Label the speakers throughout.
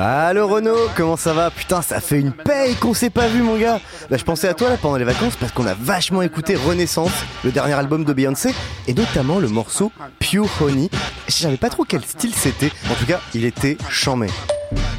Speaker 1: Allô Renaud, comment ça va Putain, ça fait une paye qu'on s'est pas vu mon gars Bah je pensais à toi là pendant les vacances parce qu'on a vachement écouté Renaissance, le dernier album de Beyoncé, et notamment le morceau Pure Honey. Je savais pas trop quel style c'était, en tout cas il était chamé.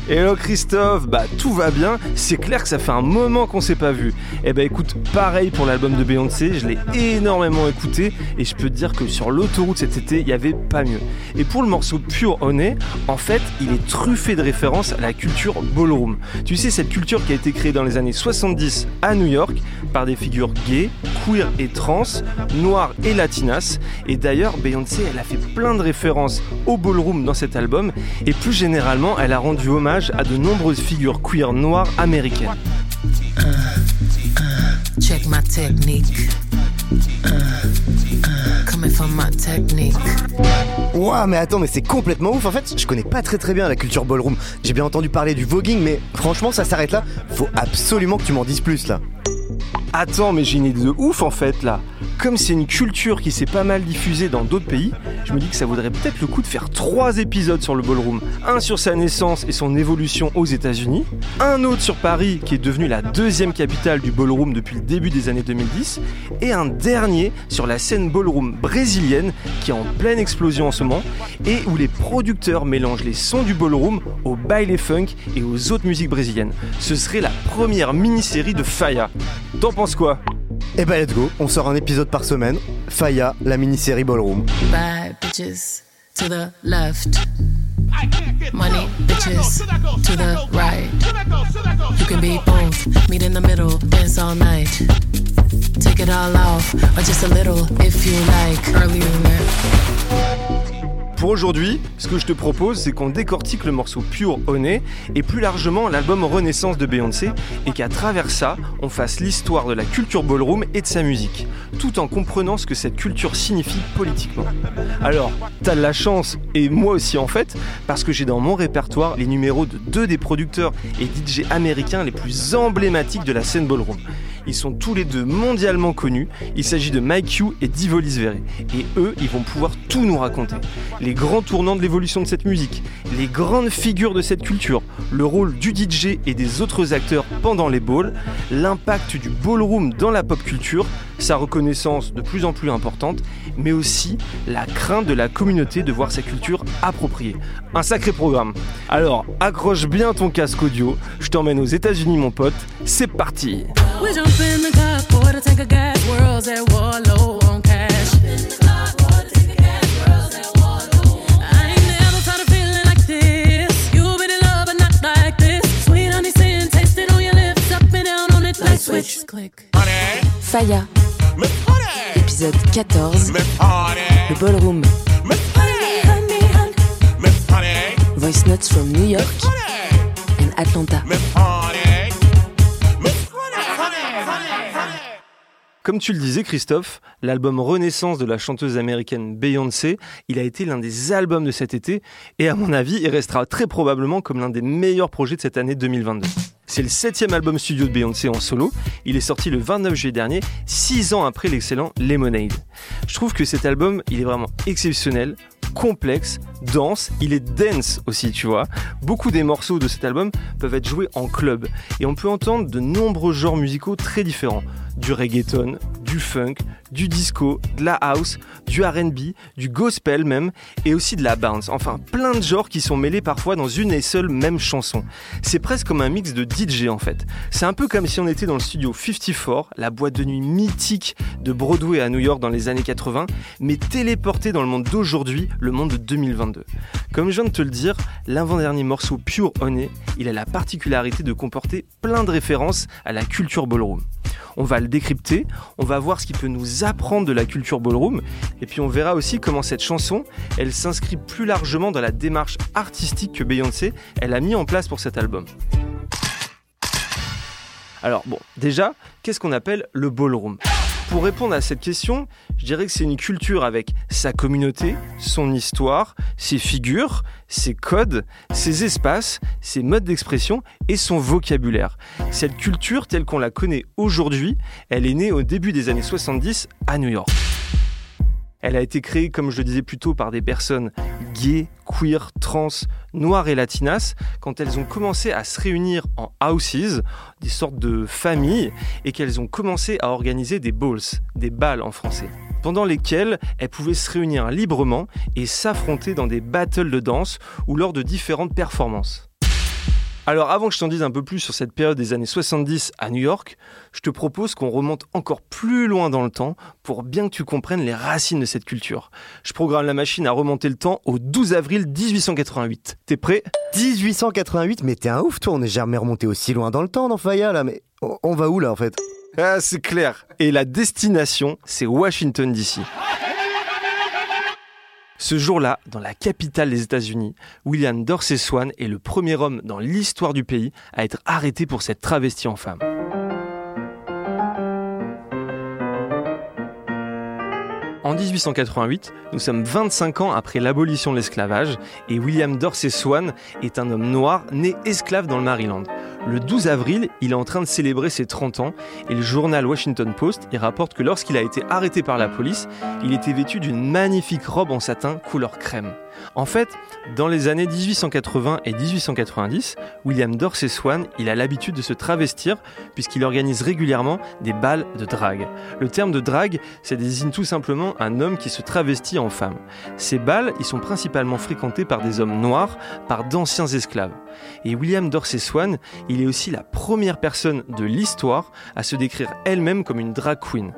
Speaker 2: Hello Christophe, bah tout va bien, c'est clair que ça fait un moment qu'on s'est pas vu. Eh bah écoute, pareil pour l'album de Beyoncé, je l'ai énormément écouté et je peux te dire que sur l'autoroute cet été, il y avait pas mieux. Et pour le morceau Pure Honey, en fait, il est truffé de références à la culture ballroom. Tu sais, cette culture qui a été créée dans les années 70 à New York par des figures gays, queer et trans, noires et latinas. Et d'ailleurs, Beyoncé, elle a fait plein de références au ballroom dans cet album et plus généralement, elle a rendu hommage à de nombreuses figures queer noires américaines.
Speaker 3: Check my technique. Coming from my technique.
Speaker 1: Ouah, mais attends, mais c'est complètement ouf. En fait, je connais pas très très bien la culture ballroom. J'ai bien entendu parler du voguing, mais franchement, ça s'arrête là. Faut absolument que tu m'en dises plus là.
Speaker 2: Attends, mais j'ai une idée de ouf en fait là. Comme c'est une culture qui s'est pas mal diffusée dans d'autres pays, je me dis que ça vaudrait peut-être le coup de faire trois épisodes sur le ballroom. Un sur sa naissance et son évolution aux États-Unis, un autre sur Paris qui est devenu la deuxième capitale du ballroom depuis le début des années 2010, et un dernier sur la scène ballroom brésilienne qui est en pleine explosion en ce moment et où les producteurs mélangent les sons du ballroom au baile funk et aux autres musiques brésiliennes. Ce serait la première mini-série de Faya. T'en penses quoi?
Speaker 1: Eh bah let's go, on sort un épisode par semaine. Faya, la mini-série Ballroom.
Speaker 3: Bad bitches to the left. Money bitches to the right. You can be both, meet in the middle, dance all night. Take it all off, or just a little if you like. Earlier.
Speaker 2: Pour aujourd'hui, ce que je te propose, c'est qu'on décortique le morceau Pure Honey et plus largement l'album Renaissance de Beyoncé et qu'à travers ça, on fasse l'histoire de la culture ballroom et de sa musique, tout en comprenant ce que cette culture signifie politiquement. Alors, t'as de la chance, et moi aussi en fait, parce que j'ai dans mon répertoire les numéros de deux des producteurs et DJ américains les plus emblématiques de la scène ballroom. Ils sont tous les deux mondialement connus. Il s'agit de Mike Q et Divolis Verre. Et eux, ils vont pouvoir tout nous raconter. Les grands tournants de l'évolution de cette musique, les grandes figures de cette culture, le rôle du DJ et des autres acteurs pendant les balls, l'impact du ballroom dans la pop culture, sa reconnaissance de plus en plus importante, mais aussi la crainte de la communauté de voir sa culture appropriée. Un sacré programme. Alors, accroche bien ton casque audio, je t'emmène aux États-Unis mon pote, c'est parti.
Speaker 3: We jump in the car, pour a tank of gas, worlds at war, low on cash. I ain't never felt a feeling like this. You've been in love, but not like this. Sweet honey sin, taste it on your lips, up and down on it like switch. Click.
Speaker 4: Faya, épisode 14, le Ballroom. Voice notes from New York and Atlanta.
Speaker 2: Comme tu le disais Christophe, l'album Renaissance de la chanteuse américaine Beyoncé, il a été l'un des albums de cet été et à mon avis, il restera très probablement comme l'un des meilleurs projets de cette année 2022. C'est le septième album studio de Beyoncé en solo. Il est sorti le 29 juillet dernier, six ans après l'excellent Lemonade. Je trouve que cet album, il est vraiment exceptionnel, complexe, dense, il est dense aussi, tu vois. Beaucoup des morceaux de cet album peuvent être joués en club et on peut entendre de nombreux genres musicaux très différents. Du reggaeton, du funk, du disco, de la house, du RB, du gospel même, et aussi de la bounce. Enfin, plein de genres qui sont mêlés parfois dans une et seule même chanson. C'est presque comme un mix de DJ en fait. C'est un peu comme si on était dans le studio 54, la boîte de nuit mythique de Broadway à New York dans les années 80, mais téléporté dans le monde d'aujourd'hui, le monde de 2022. Comme je viens de te le dire, l'avant-dernier morceau Pure Honey, il a la particularité de comporter plein de références à la culture ballroom. On va le décrypter, on va voir ce qu'il peut nous apprendre de la culture ballroom, et puis on verra aussi comment cette chanson, elle s'inscrit plus largement dans la démarche artistique que Beyoncé, elle a mis en place pour cet album. Alors bon, déjà, qu'est-ce qu'on appelle le ballroom? Pour répondre à cette question, je dirais que c'est une culture avec sa communauté, son histoire, ses figures, ses codes, ses espaces, ses modes d'expression et son vocabulaire. Cette culture telle qu'on la connaît aujourd'hui, elle est née au début des années 70 à New York. Elle a été créée, comme je le disais plus tôt, par des personnes gays, queer, trans, noires et latinas, quand elles ont commencé à se réunir en houses, des sortes de familles, et qu'elles ont commencé à organiser des balls, des balles en français, pendant lesquelles elles pouvaient se réunir librement et s'affronter dans des battles de danse ou lors de différentes performances. Alors avant que je t'en dise un peu plus sur cette période des années 70 à New York, je te propose qu'on remonte encore plus loin dans le temps pour bien que tu comprennes les racines de cette culture. Je programme la machine à remonter le temps au 12 avril 1888. T'es prêt?
Speaker 1: 1888 Mais t'es un ouf toi, on n'est jamais remonté aussi loin dans le temps dans Faya là, mais on va où là en fait?
Speaker 2: Ah c'est clair. Et la destination, c'est Washington DC. Ce jour-là, dans la capitale des États-Unis, William Dorsey Swan est le premier homme dans l'histoire du pays à être arrêté pour s'être travesti en femme. En 1888, nous sommes 25 ans après l'abolition de l'esclavage et William Dorsey Swan est un homme noir né esclave dans le Maryland. Le 12 avril, il est en train de célébrer ses 30 ans et le journal Washington Post y rapporte que lorsqu'il a été arrêté par la police, il était vêtu d'une magnifique robe en satin couleur crème. En fait, dans les années 1880 et 1890, William Dorsey Swan, il a l'habitude de se travestir puisqu'il organise régulièrement des balles de drague. Le terme de drague, ça désigne tout simplement un homme qui se travestit en femme. Ces balles, ils sont principalement fréquentés par des hommes noirs, par d'anciens esclaves. Et William Dorsey Swan, il est aussi la première personne de l'histoire à se décrire elle-même comme une drag queen.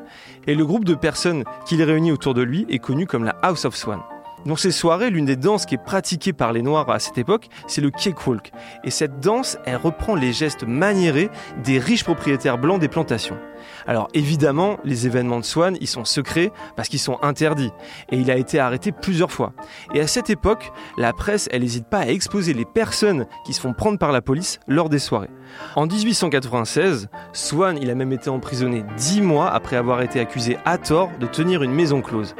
Speaker 2: Et le groupe de personnes qu'il réunit autour de lui est connu comme la House of Swan. Dans ces soirées, l'une des danses qui est pratiquée par les Noirs à cette époque, c'est le cakewalk. Et cette danse, elle reprend les gestes maniérés des riches propriétaires blancs des plantations. Alors évidemment, les événements de Swan, ils sont secrets parce qu'ils sont interdits. Et il a été arrêté plusieurs fois. Et à cette époque, la presse, elle n'hésite pas à exposer les personnes qui se font prendre par la police lors des soirées. En 1896, Swan, il a même été emprisonné dix mois après avoir été accusé à tort de tenir une maison close.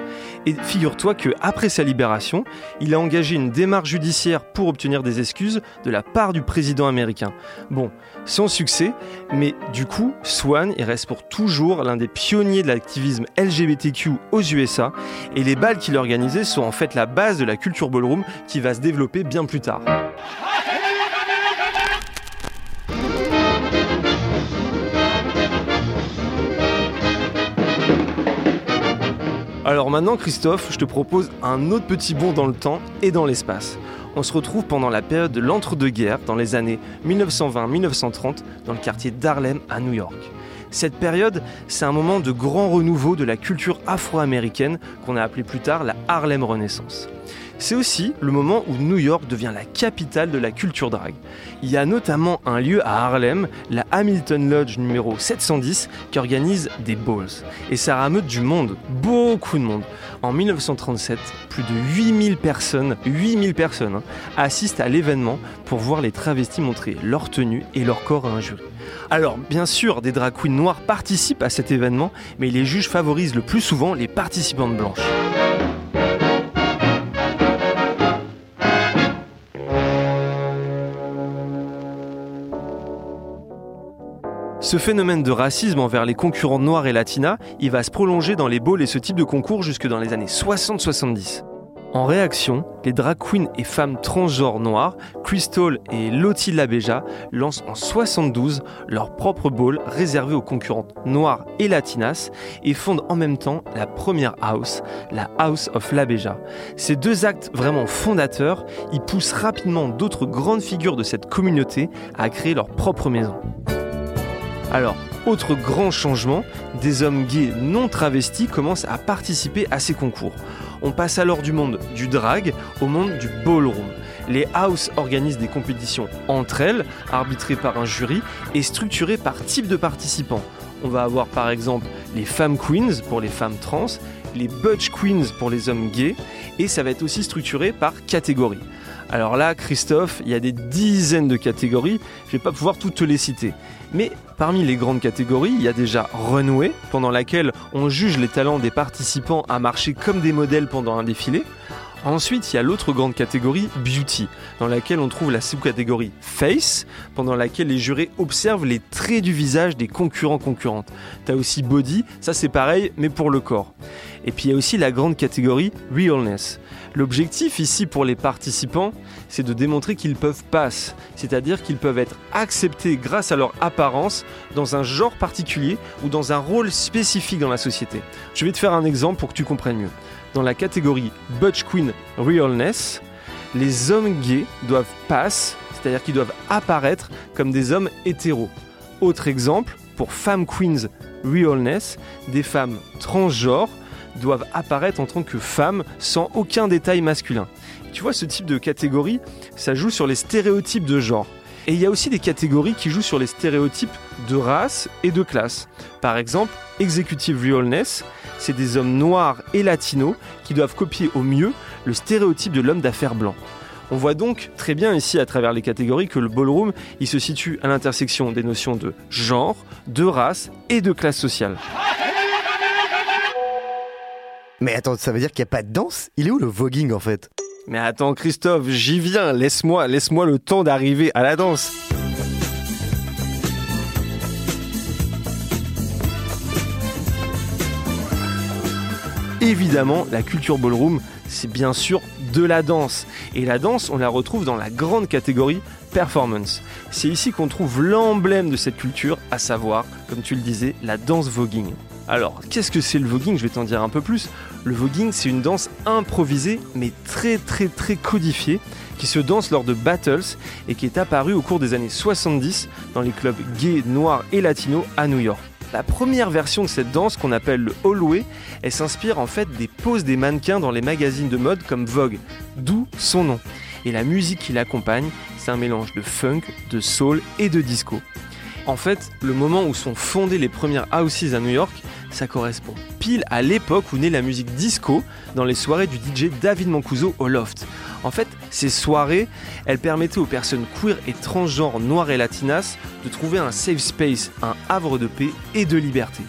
Speaker 2: Et figure-toi que après sa libération, il a engagé une démarche judiciaire pour obtenir des excuses de la part du président américain. Bon, sans succès, mais du coup, Swan, il reste pour toujours l'un des pionniers de l'activisme LGBTQ aux USA, et les balles qu'il organisait sont en fait la base de la culture ballroom qui va se développer bien plus tard. Alors maintenant, Christophe, je te propose un autre petit bond dans le temps et dans l'espace. On se retrouve pendant la période de l'entre-deux-guerres, dans les années 1920-1930, dans le quartier d'Harlem à New York. Cette période, c'est un moment de grand renouveau de la culture afro-américaine qu'on a appelé plus tard la Harlem Renaissance. C'est aussi le moment où New York devient la capitale de la culture drag. Il y a notamment un lieu à Harlem, la Hamilton Lodge numéro 710, qui organise des balls. Et ça rameute du monde, beaucoup de monde. En 1937, plus de 8000 personnes, 8000 personnes, hein, assistent à l'événement pour voir les travestis montrer leur tenue et leur corps à un jury. Alors, bien sûr, des drag queens noirs participent à cet événement, mais les juges favorisent le plus souvent les participantes blanches. Ce phénomène de racisme envers les concurrents noirs et latinas, il va se prolonger dans les balls et ce type de concours jusque dans les années 60-70. En réaction, les drag queens et femmes transgenres noires, Crystal et Lottie Labeja, lancent en 72 leur propre ball réservé aux concurrentes noires et latinas et fondent en même temps la première house, la House of Labeja. Ces deux actes vraiment fondateurs, ils poussent rapidement d'autres grandes figures de cette communauté à créer leur propre maison. Alors, autre grand changement, des hommes gays non travestis commencent à participer à ces concours. On passe alors du monde du drag au monde du ballroom. Les houses organisent des compétitions entre elles, arbitrées par un jury et structurées par type de participants. on va avoir par exemple les femmes queens pour les femmes trans, les butch queens pour les hommes gays, et ça va être aussi structuré par catégorie. Alors là, Christophe, il y a des dizaines de catégories, je vais pas pouvoir toutes te les citer. Mais parmi les grandes catégories, il y a déjà Runway, pendant laquelle on juge les talents des participants à marcher comme des modèles pendant un défilé. Ensuite, il y a l'autre grande catégorie, Beauty, dans laquelle on trouve la sous-catégorie Face, pendant laquelle les jurés observent les traits du visage des concurrents-concurrentes. T'as aussi Body, ça c'est pareil, mais pour le corps. Et puis il y a aussi la grande catégorie Realness. L'objectif ici pour les participants, c'est de démontrer qu'ils peuvent pass, c'est-à-dire qu'ils peuvent être acceptés grâce à leur apparence dans un genre particulier ou dans un rôle spécifique dans la société. Je vais te faire un exemple pour que tu comprennes mieux. Dans la catégorie Butch Queen Realness, les hommes gays doivent pass, c'est-à-dire qu'ils doivent apparaître comme des hommes hétéros. Autre exemple, pour Femme Queens Realness, des femmes transgenres doivent apparaître en tant que femmes sans aucun détail masculin. Tu vois, ce type de catégorie, ça joue sur les stéréotypes de genre. Et il y a aussi des catégories qui jouent sur les stéréotypes de race et de classe. Par exemple, Executive Realness, c'est des hommes noirs et latinos qui doivent copier au mieux le stéréotype de l'homme d'affaires blanc. On voit donc très bien ici à travers les catégories que le ballroom, il se situe à l'intersection des notions de genre, de race et de classe sociale.
Speaker 1: Mais attends, ça veut dire qu'il n'y a pas de danse? Il est où le voguing en fait?
Speaker 2: Mais attends Christophe, j'y viens, laisse-moi, laisse-moi le temps d'arriver à la danse. Évidemment, la culture ballroom, c'est bien sûr de la danse. Et la danse, on la retrouve dans la grande catégorie performance. C'est ici qu'on trouve l'emblème de cette culture, à savoir, comme tu le disais, la danse voguing. Alors, qu'est-ce que c'est le voguing? Je vais t'en dire un peu plus. Le voguing, c'est une danse improvisée, mais très très très codifiée, qui se danse lors de battles et qui est apparue au cours des années 70 dans les clubs gays, noirs et latinos à New York. La première version de cette danse qu'on appelle le hallway, elle s'inspire en fait des poses des mannequins dans les magazines de mode comme Vogue, d'où son nom. Et la musique qui l'accompagne, c'est un mélange de funk, de soul et de disco. En fait, le moment où sont fondées les premières houses à New York, ça correspond pile à l'époque où naît la musique disco dans les soirées du DJ David Mancuso au Loft. En fait, ces soirées, elles permettaient aux personnes queer et transgenres noires et latinas de trouver un safe space, un havre de paix et de liberté.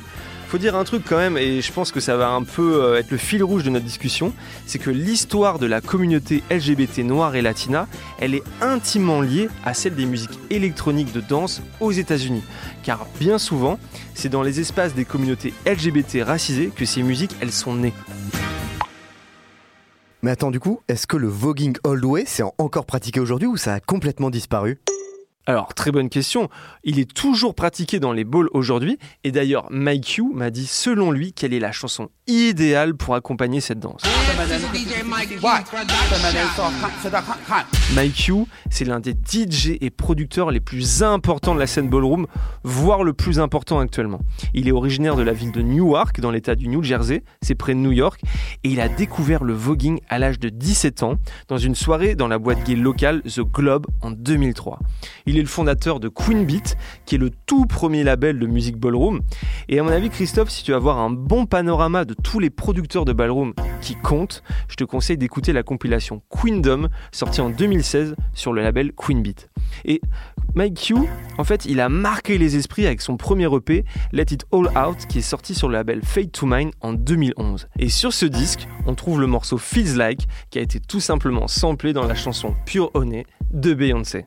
Speaker 2: Faut dire un truc quand même, et je pense que ça va un peu euh, être le fil rouge de notre discussion, c'est que l'histoire de la communauté LGBT noire et latina, elle est intimement liée à celle des musiques électroniques de danse aux États-Unis. Car bien souvent, c'est dans les espaces des communautés LGBT racisées que ces musiques, elles sont nées.
Speaker 1: Mais attends, du coup, est-ce que le voguing old way c'est encore pratiqué aujourd'hui ou ça a complètement disparu?
Speaker 2: Alors, très bonne question. Il est toujours pratiqué dans les balls aujourd'hui. Et d'ailleurs, Mike Q m'a dit, selon lui, quelle est la chanson idéale pour accompagner cette danse. Mike Q, c'est l'un des DJ et producteurs les plus importants de la scène ballroom, voire le plus important actuellement. Il est originaire de la ville de Newark, dans l'état du New Jersey, c'est près de New York, et il a découvert le voguing à l'âge de 17 ans, dans une soirée dans la boîte gay locale The Globe en 2003. Il est le fondateur de Queen Beat, qui est le tout premier label de musique ballroom. Et à mon avis, Christophe, si tu veux avoir un bon panorama de tous les producteurs de ballroom qui comptent, je te conseille d'écouter la compilation Queendom, sortie en 2016 sur le label Queen Beat. Et Mike Q, en fait, il a marqué les esprits avec son premier EP, Let It All Out, qui est sorti sur le label Fade to Mine en 2011. Et sur ce disque, on trouve le morceau Feels Like, qui a été tout simplement samplé dans la chanson Pure Honey de Beyoncé.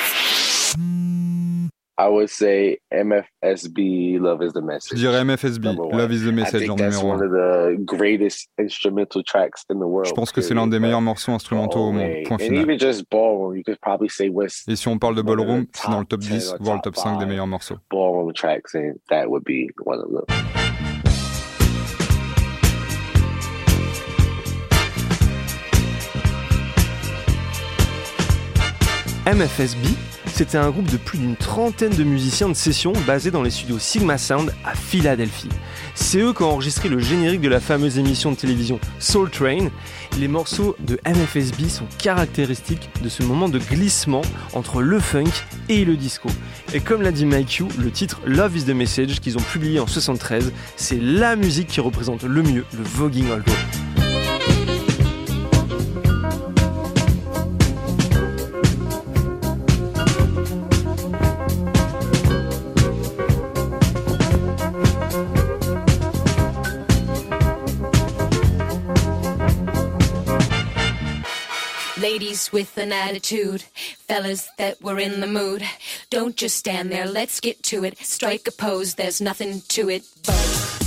Speaker 5: I would say MFSB, Love is the Message.
Speaker 6: Je dirais MFSB, Love is the Message en numéro 1. Je pense que c'est l'un des meilleurs morceaux instrumentaux au monde, point final. Et si on parle de ballroom, c'est dans le top 10, voire le top 5 des meilleurs morceaux.
Speaker 5: Ballroom tracks, and that would be one of them.
Speaker 2: MFSB, c'était un groupe de plus d'une trentaine de musiciens de session basés dans les studios Sigma Sound à Philadelphie. C'est eux qui ont enregistré le générique de la fameuse émission de télévision Soul Train. Les morceaux de MFSB sont caractéristiques de ce moment de glissement entre le funk et le disco. Et comme l'a dit Mike Q, le titre Love is the Message qu'ils ont publié en 73, c'est la musique qui représente le mieux le voguing old
Speaker 7: With an attitude, fellas that were in the mood. Don't just stand there, let's get to it. Strike a pose, there's nothing to it.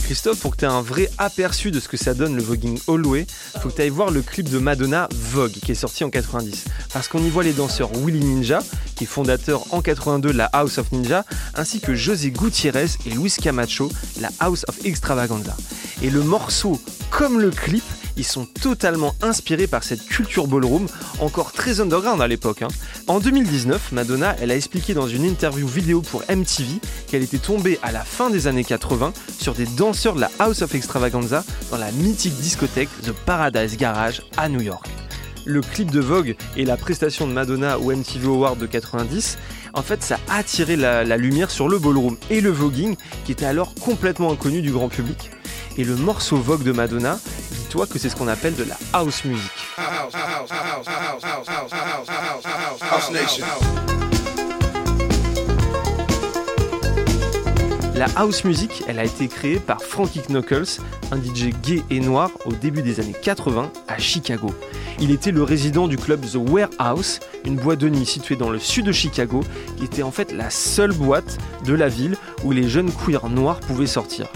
Speaker 2: Christophe, pour que tu aies un vrai aperçu de ce que ça donne le voguing Hallway, faut que tu ailles voir le clip de Madonna Vogue qui est sorti en 90. Parce qu'on y voit les danseurs Willy Ninja, qui est fondateur en 82 de la House of Ninja, ainsi que José Gutiérrez et Luis Camacho, la House of Extravaganza. Et le morceau, comme le clip, ils sont totalement inspirés par cette culture ballroom, encore très underground à l'époque. Hein. En 2019, Madonna, elle a expliqué dans une interview vidéo pour MTV qu'elle était tombée à la fin des années 80 sur des danseurs de la House of Extravaganza dans la mythique discothèque The Paradise Garage à New York. Le clip de Vogue et la prestation de Madonna au MTV Award de 90 en fait, ça a attiré la, la, lumière sur le ballroom et le voguing qui était alors complètement inconnu du grand public. Et le morceau Vogue de Madonna, dis-toi que c'est ce qu'on appelle de la house music. La house music, elle a été créée par Frankie Knuckles, un DJ gay et noir au début des années 80 à Chicago. Il était le résident du club The Warehouse, une boîte de nuit située dans le sud de Chicago, qui était en fait la seule boîte de la ville où les jeunes queers noirs pouvaient sortir.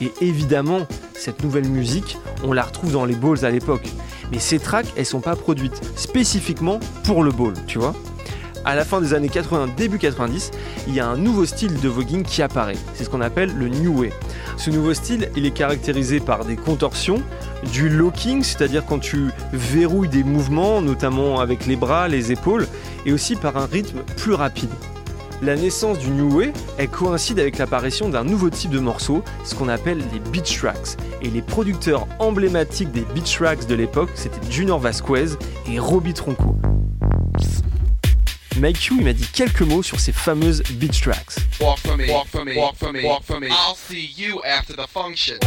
Speaker 2: Et évidemment, cette nouvelle musique, on la retrouve dans les balls à l'époque. Mais ces tracks, elles sont pas produites spécifiquement pour le ball, tu vois à la fin des années 80, début 90, il y a un nouveau style de voguing qui apparaît. C'est ce qu'on appelle le New Way. Ce nouveau style, il est caractérisé par des contorsions, du locking, c'est-à-dire quand tu verrouilles des mouvements, notamment avec les bras, les épaules, et aussi par un rythme plus rapide. La naissance du New Way, elle coïncide avec l'apparition d'un nouveau type de morceau, ce qu'on appelle les beach tracks. Et les producteurs emblématiques des beach tracks de l'époque, c'était Junior Vasquez et Robbie Tronco. Mike il m'a dit quelques mots sur ces fameuses beach tracks.
Speaker 8: Walk for me, walk for me, walk for me, walk for me. I'll see you after the function.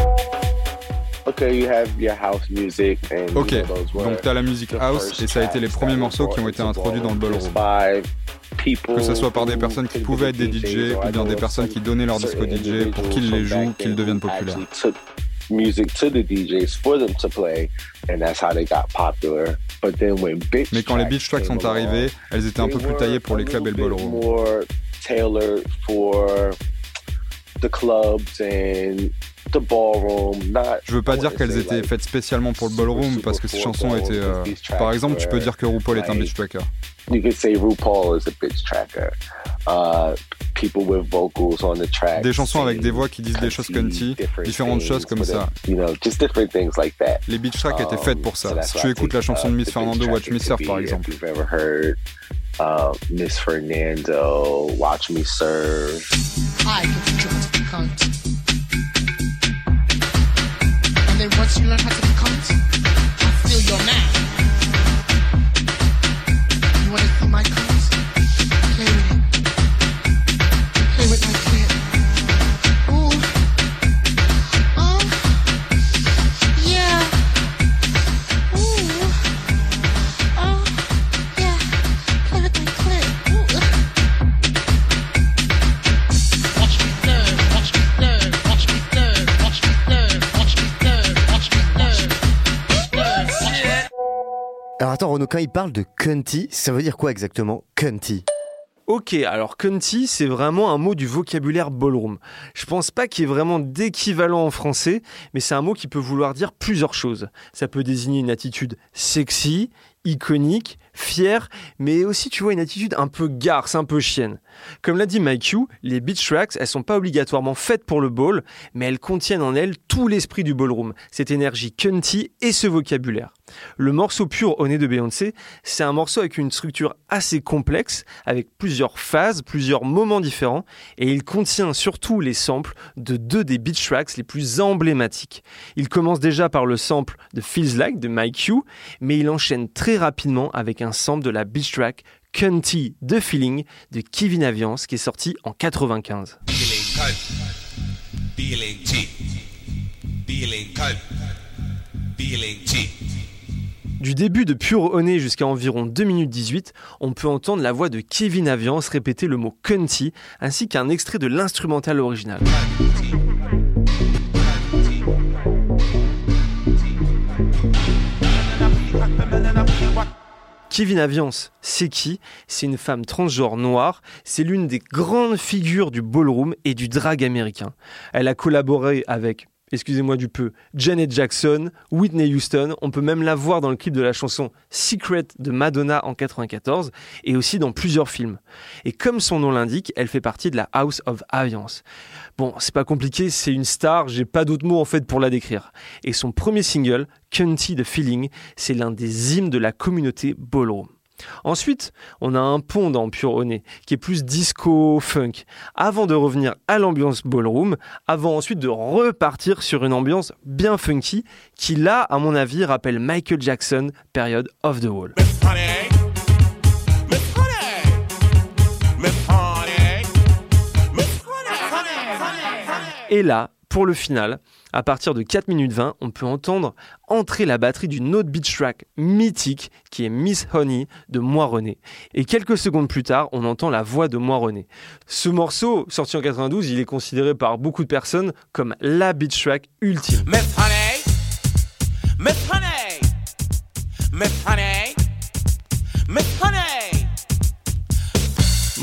Speaker 9: Okay, you have your house music and
Speaker 10: Ok, donc t'as la musique house et ça a été les premiers morceaux qui ont été introduits dans le ballroom. Que ce soit par des personnes qui pouvaient être des
Speaker 9: DJs,
Speaker 10: DJ ou bien des personnes qui donnaient leur disco
Speaker 9: certain
Speaker 10: DJ pour qu'ils les jouent, qu'ils deviennent populaires. Mais quand les beach tracks sont arrivés, elles étaient un peu plus taillées pour les clubs et le ballroom.
Speaker 9: Not,
Speaker 10: Je veux pas dire qu'elles étaient
Speaker 9: like,
Speaker 10: faites spécialement pour le ballroom
Speaker 9: super
Speaker 10: parce que ces
Speaker 9: for
Speaker 10: chansons
Speaker 9: ballroom,
Speaker 10: étaient. euh, Par exemple, tu peux dire que RuPaul est un beach tracker.
Speaker 9: You could say RuPaul is a bitch tracker. Uh, people with vocals on the track.
Speaker 10: Des chansons avec des voix qui disent des choses
Speaker 9: cunty,
Speaker 10: différentes choses comme ça.
Speaker 9: a- You know, just different things like that.
Speaker 10: Les beach tracks étaient faites pour
Speaker 9: Um, so
Speaker 10: ça.
Speaker 9: that's
Speaker 10: Si tu écoutes la chanson de
Speaker 9: uh,
Speaker 10: Miss Fernando,
Speaker 9: bitch
Speaker 10: Watch Me Surf par exemple.
Speaker 9: If you've ever heard uh, Miss Fernando, Watch Me Serve.
Speaker 11: I to cunt. You learn how to be I feel your man.
Speaker 1: Attends, Renaud, il parle de cunty, ça veut dire quoi exactement, cunty?
Speaker 2: Ok, alors cunty, c'est vraiment un mot du vocabulaire ballroom. Je pense pas qu'il y ait vraiment d'équivalent en français, mais c'est un mot qui peut vouloir dire plusieurs choses. Ça peut désigner une attitude sexy, iconique, fier, mais aussi tu vois une attitude un peu garce, un peu chienne. Comme l'a dit Mike Hugh, les beach tracks, elles sont pas obligatoirement faites pour le ball, mais elles contiennent en elles tout l'esprit du ballroom, cette énergie cunty et ce vocabulaire. Le morceau pur au nez de Beyoncé, c'est un morceau avec une structure assez complexe, avec plusieurs phases, plusieurs moments différents, et il contient surtout les samples de deux des beach tracks les plus emblématiques. Il commence déjà par le sample de Feels Like de Mike Hugh, mais il enchaîne très rapidement avec un sample de la beach track Cunty The Feeling de Kevin Aviance qui est sorti en 95. Du début de Pure Honey jusqu'à environ 2 minutes 18, on peut entendre la voix de Kevin Aviance répéter le mot Cunty ainsi qu'un extrait de l'instrumental original. Kevin Aviance, c'est qui? C'est une femme transgenre noire, c'est l'une des grandes figures du ballroom et du drag américain. Elle a collaboré avec excusez-moi du peu, Janet Jackson, Whitney Houston. On peut même la voir dans le clip de la chanson Secret de Madonna en 94 et aussi dans plusieurs films. Et comme son nom l'indique, elle fait partie de la House of Aviance. Bon, c'est pas compliqué, c'est une star, j'ai pas d'autres mots en fait pour la décrire. Et son premier single, Cunty the Feeling, c'est l'un des hymnes de la communauté ballroom. Ensuite, on a un pont dans Pure Honey qui est plus disco-funk, avant de revenir à l'ambiance ballroom, avant ensuite de repartir sur une ambiance bien funky qui là, à mon avis, rappelle Michael Jackson, période of the wall. Et là, pour le final, à partir de 4 minutes 20, on peut entendre entrer la batterie d'une autre beach track mythique qui est Miss Honey de Moi René. Et quelques secondes plus tard, on entend la voix de Moi René. Ce morceau, sorti en 92, il est considéré par beaucoup de personnes comme la beach track ultime.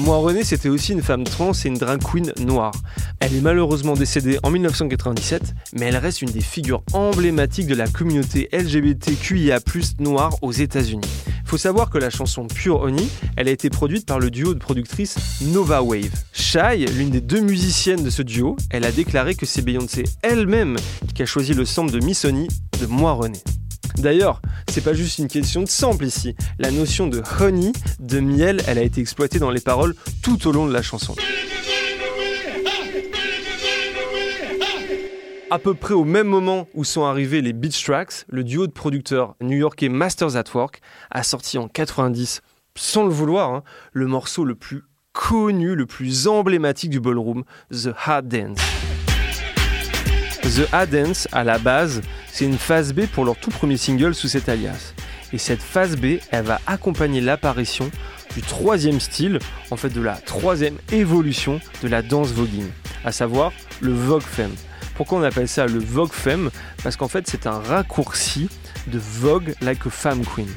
Speaker 2: Moi René, c'était aussi une femme trans et une drag queen noire. Elle est malheureusement décédée en 1997, mais elle reste une des figures emblématiques de la communauté LGBTQIA+ noire aux États-Unis. Faut savoir que la chanson Pure Honey, elle a été produite par le duo de productrices Nova Wave. Shai, l'une des deux musiciennes de ce duo, elle a déclaré que c'est Beyoncé elle-même qui a choisi le sample de Miss Honey de Moi René. D'ailleurs, c'est pas juste une question de sample ici. La notion de honey, de miel, elle a été exploitée dans les paroles tout au long de la chanson. À peu près au même moment où sont arrivés les Beach Tracks, le duo de producteurs new-yorkais Masters at Work a sorti en 90, sans le vouloir, hein, le morceau le plus connu, le plus emblématique du ballroom, The Hard Dance. The Dance, à la base, c'est une phase B pour leur tout premier single sous cet alias. Et cette phase B, elle va accompagner l'apparition du troisième style, en fait de la troisième évolution de la danse voguing, à savoir le Vogue Femme. Pourquoi on appelle ça le Vogue Femme Parce qu'en fait c'est un raccourci de Vogue like a Femme Queen.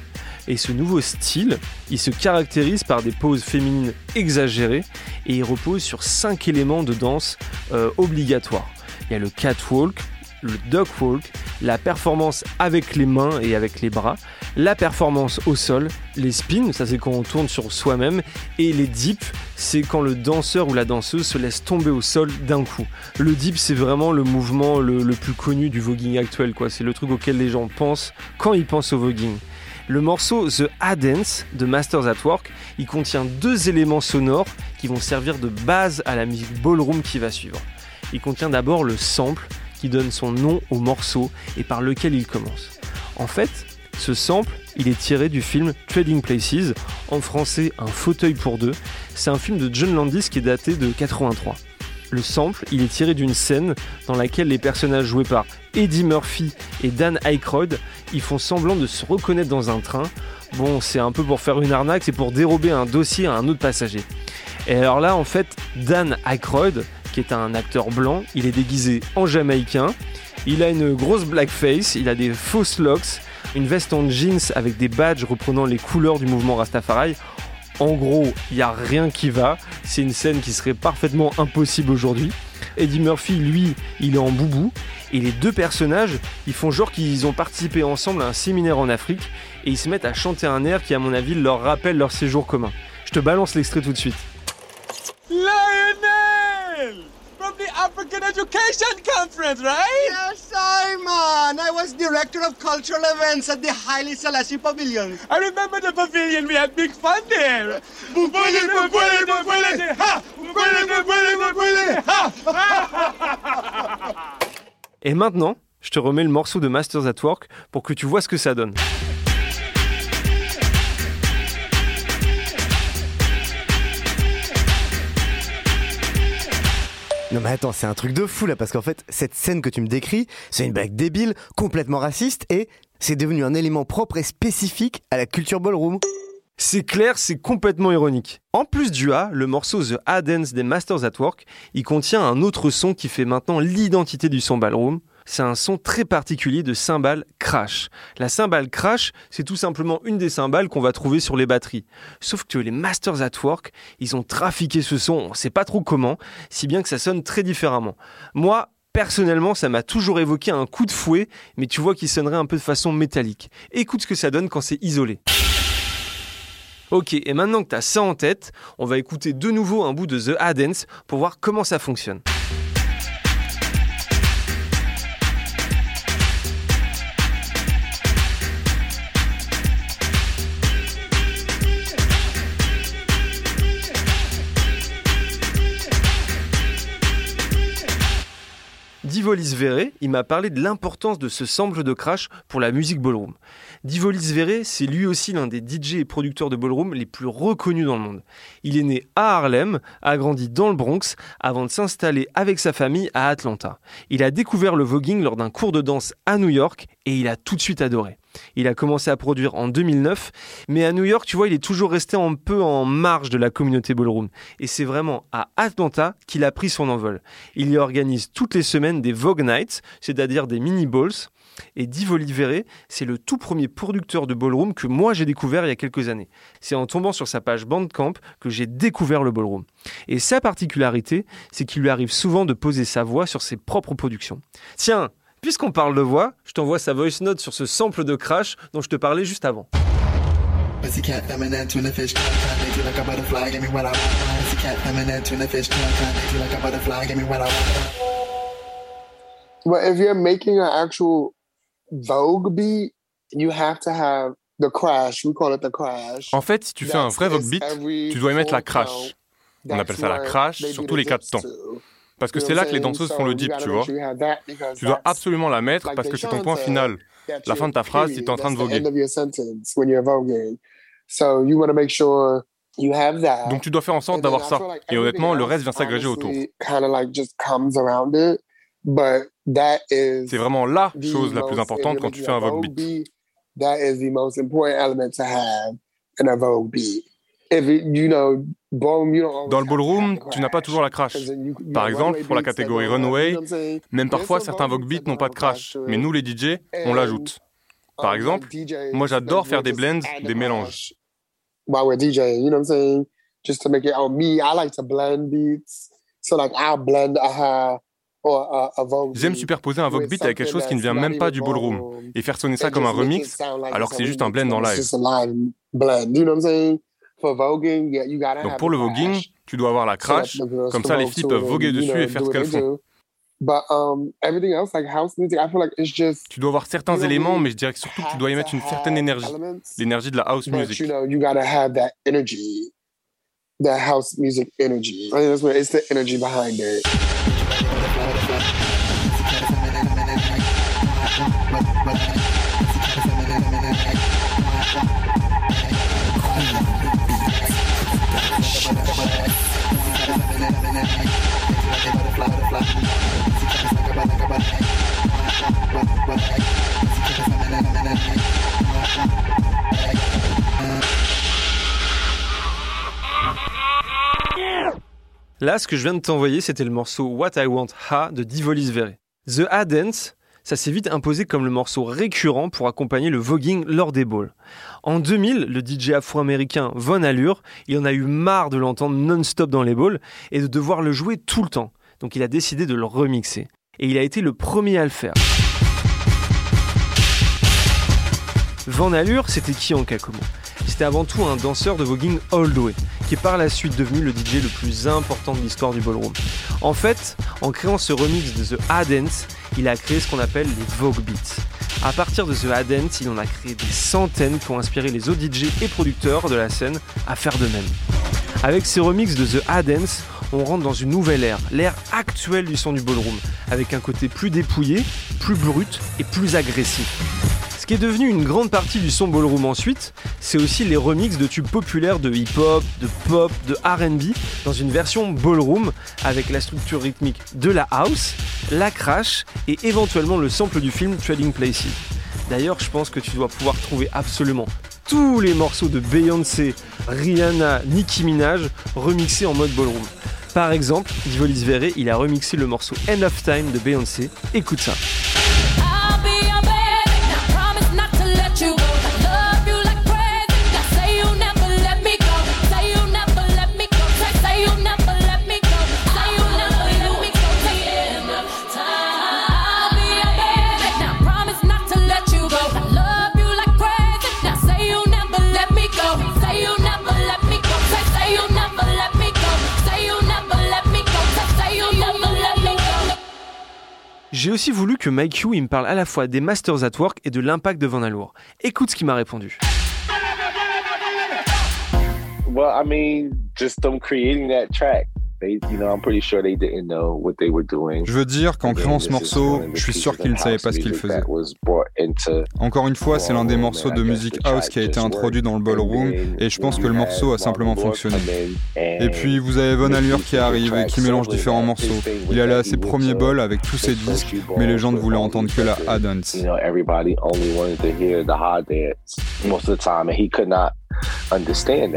Speaker 2: Et ce nouveau style, il se caractérise par des poses féminines exagérées et il repose sur cinq éléments de danse euh, obligatoires. Il y a le catwalk, le dogwalk, la performance avec les mains et avec les bras, la performance au sol, les spins, ça c'est quand on tourne sur soi-même, et les dips, c'est quand le danseur ou la danseuse se laisse tomber au sol d'un coup. Le dip, c'est vraiment le mouvement le, plus connu du voguing actuel, quoi. C'est le truc auquel les gens pensent quand ils pensent au voguing. Le morceau The A Dance de Masters at Work, il contient deux éléments sonores qui vont servir de base à la musique ballroom qui va suivre. Il contient d'abord le sample qui donne son nom au morceau et par lequel il commence. En fait, ce sample, il est tiré du film Trading Places, en français Un fauteuil pour deux. C'est un film de John Landis qui est daté de 83. Le sample, il est tiré d'une scène dans laquelle les personnages joués par Eddie Murphy et Dan Aykroyd, ils font semblant de se reconnaître dans un train. Bon, c'est un peu pour faire une arnaque, c'est pour dérober un dossier à un autre passager. Et alors là, en fait, Dan Aykroyd, qui est un acteur blanc, il est déguisé en jamaïcain, il a une grosse blackface, il a des fausses locks, une veste en jeans avec des badges reprenant les couleurs du mouvement Rastafari. En gros, il n'y a rien qui va. C'est une scène qui serait parfaitement impossible aujourd'hui. Eddie Murphy, lui, il est en boubou. Et les deux personnages, ils font genre qu'ils ont participé ensemble à un séminaire en Afrique et ils se mettent à chanter un air qui, à mon avis, leur rappelle leur séjour commun. Je te balance l'extrait tout de suite.
Speaker 12: Lionel! From the African Education Conference, right?
Speaker 13: Yes, Simon. I was director of cultural events at the Haile Selassie Pavilion.
Speaker 12: I remember the pavilion. We had big fun there. Ha! Ha!
Speaker 2: Et maintenant, je te remets le morceau de Masters at Work pour que tu vois ce que ça donne.
Speaker 1: Non mais attends, c'est un truc de fou là, parce qu'en fait, cette scène que tu me décris, c'est une blague débile, complètement raciste, et c'est devenu un élément propre et spécifique à la culture ballroom.
Speaker 2: C'est clair, c'est complètement ironique. En plus du A, le morceau The A Dance des Masters at Work, il contient un autre son qui fait maintenant l'identité du son ballroom. C'est un son très particulier de cymbale crash. La cymbale crash, c'est tout simplement une des cymbales qu'on va trouver sur les batteries. Sauf que les Masters at Work, ils ont trafiqué ce son, on sait pas trop comment, si bien que ça sonne très différemment. Moi, Personnellement, ça m'a toujours évoqué un coup de fouet, mais tu vois qu'il sonnerait un peu de façon métallique. Écoute ce que ça donne quand c'est isolé. Ok, et maintenant que tu as ça en tête, on va écouter de nouveau un bout de The Adens pour voir comment ça fonctionne. Divolis Verre, il m'a parlé de l'importance de ce sample de crash pour la musique ballroom. Divolis Verre, c'est lui aussi l'un des DJ et producteurs de ballroom les plus reconnus dans le monde. Il est né à Harlem, a grandi dans le Bronx, avant de s'installer avec sa famille à Atlanta. Il a découvert le voguing lors d'un cours de danse à New York et il a tout de suite adoré. Il a commencé à produire en 2009, mais à New York, tu vois, il est toujours resté un peu en marge de la communauté ballroom. Et c'est vraiment à Atlanta qu'il a pris son envol. Il y organise toutes les semaines des Vogue Nights, c'est-à-dire des mini-balls. Et Div Olivere, c'est le tout premier producteur de ballroom que moi j'ai découvert il y a quelques années. C'est en tombant sur sa page Bandcamp que j'ai découvert le ballroom. Et sa particularité, c'est qu'il lui arrive souvent de poser sa voix sur ses propres productions. Tiens, Puisqu'on parle de voix, je t'envoie sa voice note sur ce sample de crash dont je te parlais juste avant.
Speaker 5: But if you're making an actual Vogue beat, you have to have the crash. We call it the crash.
Speaker 6: En fait, si tu fais un vrai Vogue beat, tu dois y mettre la crash. On appelle ça la crash sur tous les quatre temps. Parce que c'est là que les danseuses font le dip, tu vois. Tu dois absolument la mettre parce que c'est ton point final. La fin de ta phrase si tu es en train de voguer. Donc tu dois faire en sorte d'avoir ça. Et honnêtement, le reste vient s'agréger autour. C'est vraiment la chose la plus importante quand tu fais un Vogue beat. Dans le ballroom, tu n'as pas toujours la crash. Par exemple, pour la catégorie Runway, même parfois certains Vogue Beats n'ont pas de crash, mais nous les DJ, on l'ajoute. Par exemple, moi j'adore faire des blends, des mélanges. J'aime superposer un Vogue beat avec quelque chose qui ne vient même pas du ballroom et faire sonner ça comme un remix alors que c'est juste un blend en live. Donc pour le voguing, tu dois avoir la crash, comme ça les filles peuvent voguer dessus et faire ce qu'elles font. Tu dois avoir certains éléments, mais je dirais que surtout que tu dois y mettre une certaine énergie, l'énergie de la house music.
Speaker 5: That house music energy. I think that's what it's the energy behind it.
Speaker 2: Là, ce que je viens de t'envoyer, c'était le morceau What I Want Ha de Divolis Verre. The Ha ça s'est vite imposé comme le morceau récurrent pour accompagner le voguing lors des balls. En 2000, le DJ afro-américain Von Allure, il en a eu marre de l'entendre non-stop dans les balls et de devoir le jouer tout le temps. Donc il a décidé de le remixer. Et il a été le premier à le faire. Van Allure, c'était qui en Kakomo C'était avant tout un danseur de voguing all the way, qui est par la suite devenu le DJ le plus important de l'histoire du ballroom. En fait, en créant ce remix de The Dance, il a créé ce qu'on appelle les Vogue Beats. À partir de The Dance, il en a créé des centaines pour inspirer les autres DJ et producteurs de la scène à faire de même. Avec ces remixes de The Dance, on rentre dans une nouvelle ère, l'ère actuelle du son du ballroom, avec un côté plus dépouillé, plus brut et plus agressif. Ce qui est devenu une grande partie du son ballroom ensuite, c'est aussi les remixes de tubes populaires de hip-hop, de pop, de RB dans une version ballroom avec la structure rythmique de la house, la crash et éventuellement le sample du film Trading Places. D'ailleurs, je pense que tu dois pouvoir trouver absolument tous les morceaux de Beyoncé, Rihanna, Nicki Minaj remixés en mode ballroom. Par exemple, Divolis Verre, il a remixé le morceau End of Time de Beyoncé. Écoute ça. J'ai aussi voulu que Mike il me parle à la fois des Masters at Work et de l'impact de Van Alour. Écoute ce qu'il m'a répondu.
Speaker 5: Well, I mean, just them creating that track.
Speaker 9: Je veux dire qu'en créant ce morceau, je suis sûr qu'ils ne savaient pas ce qu'ils faisaient. Encore une fois, c'est l'un des morceaux de musique house qui a été introduit dans le ballroom et je pense que le morceau a simplement fonctionné. Et puis vous avez Von Allure qui arrive et qui mélange différents morceaux. Il allait à ses premiers bols avec tous ses disques, mais les gens ne voulaient entendre que la hard dance.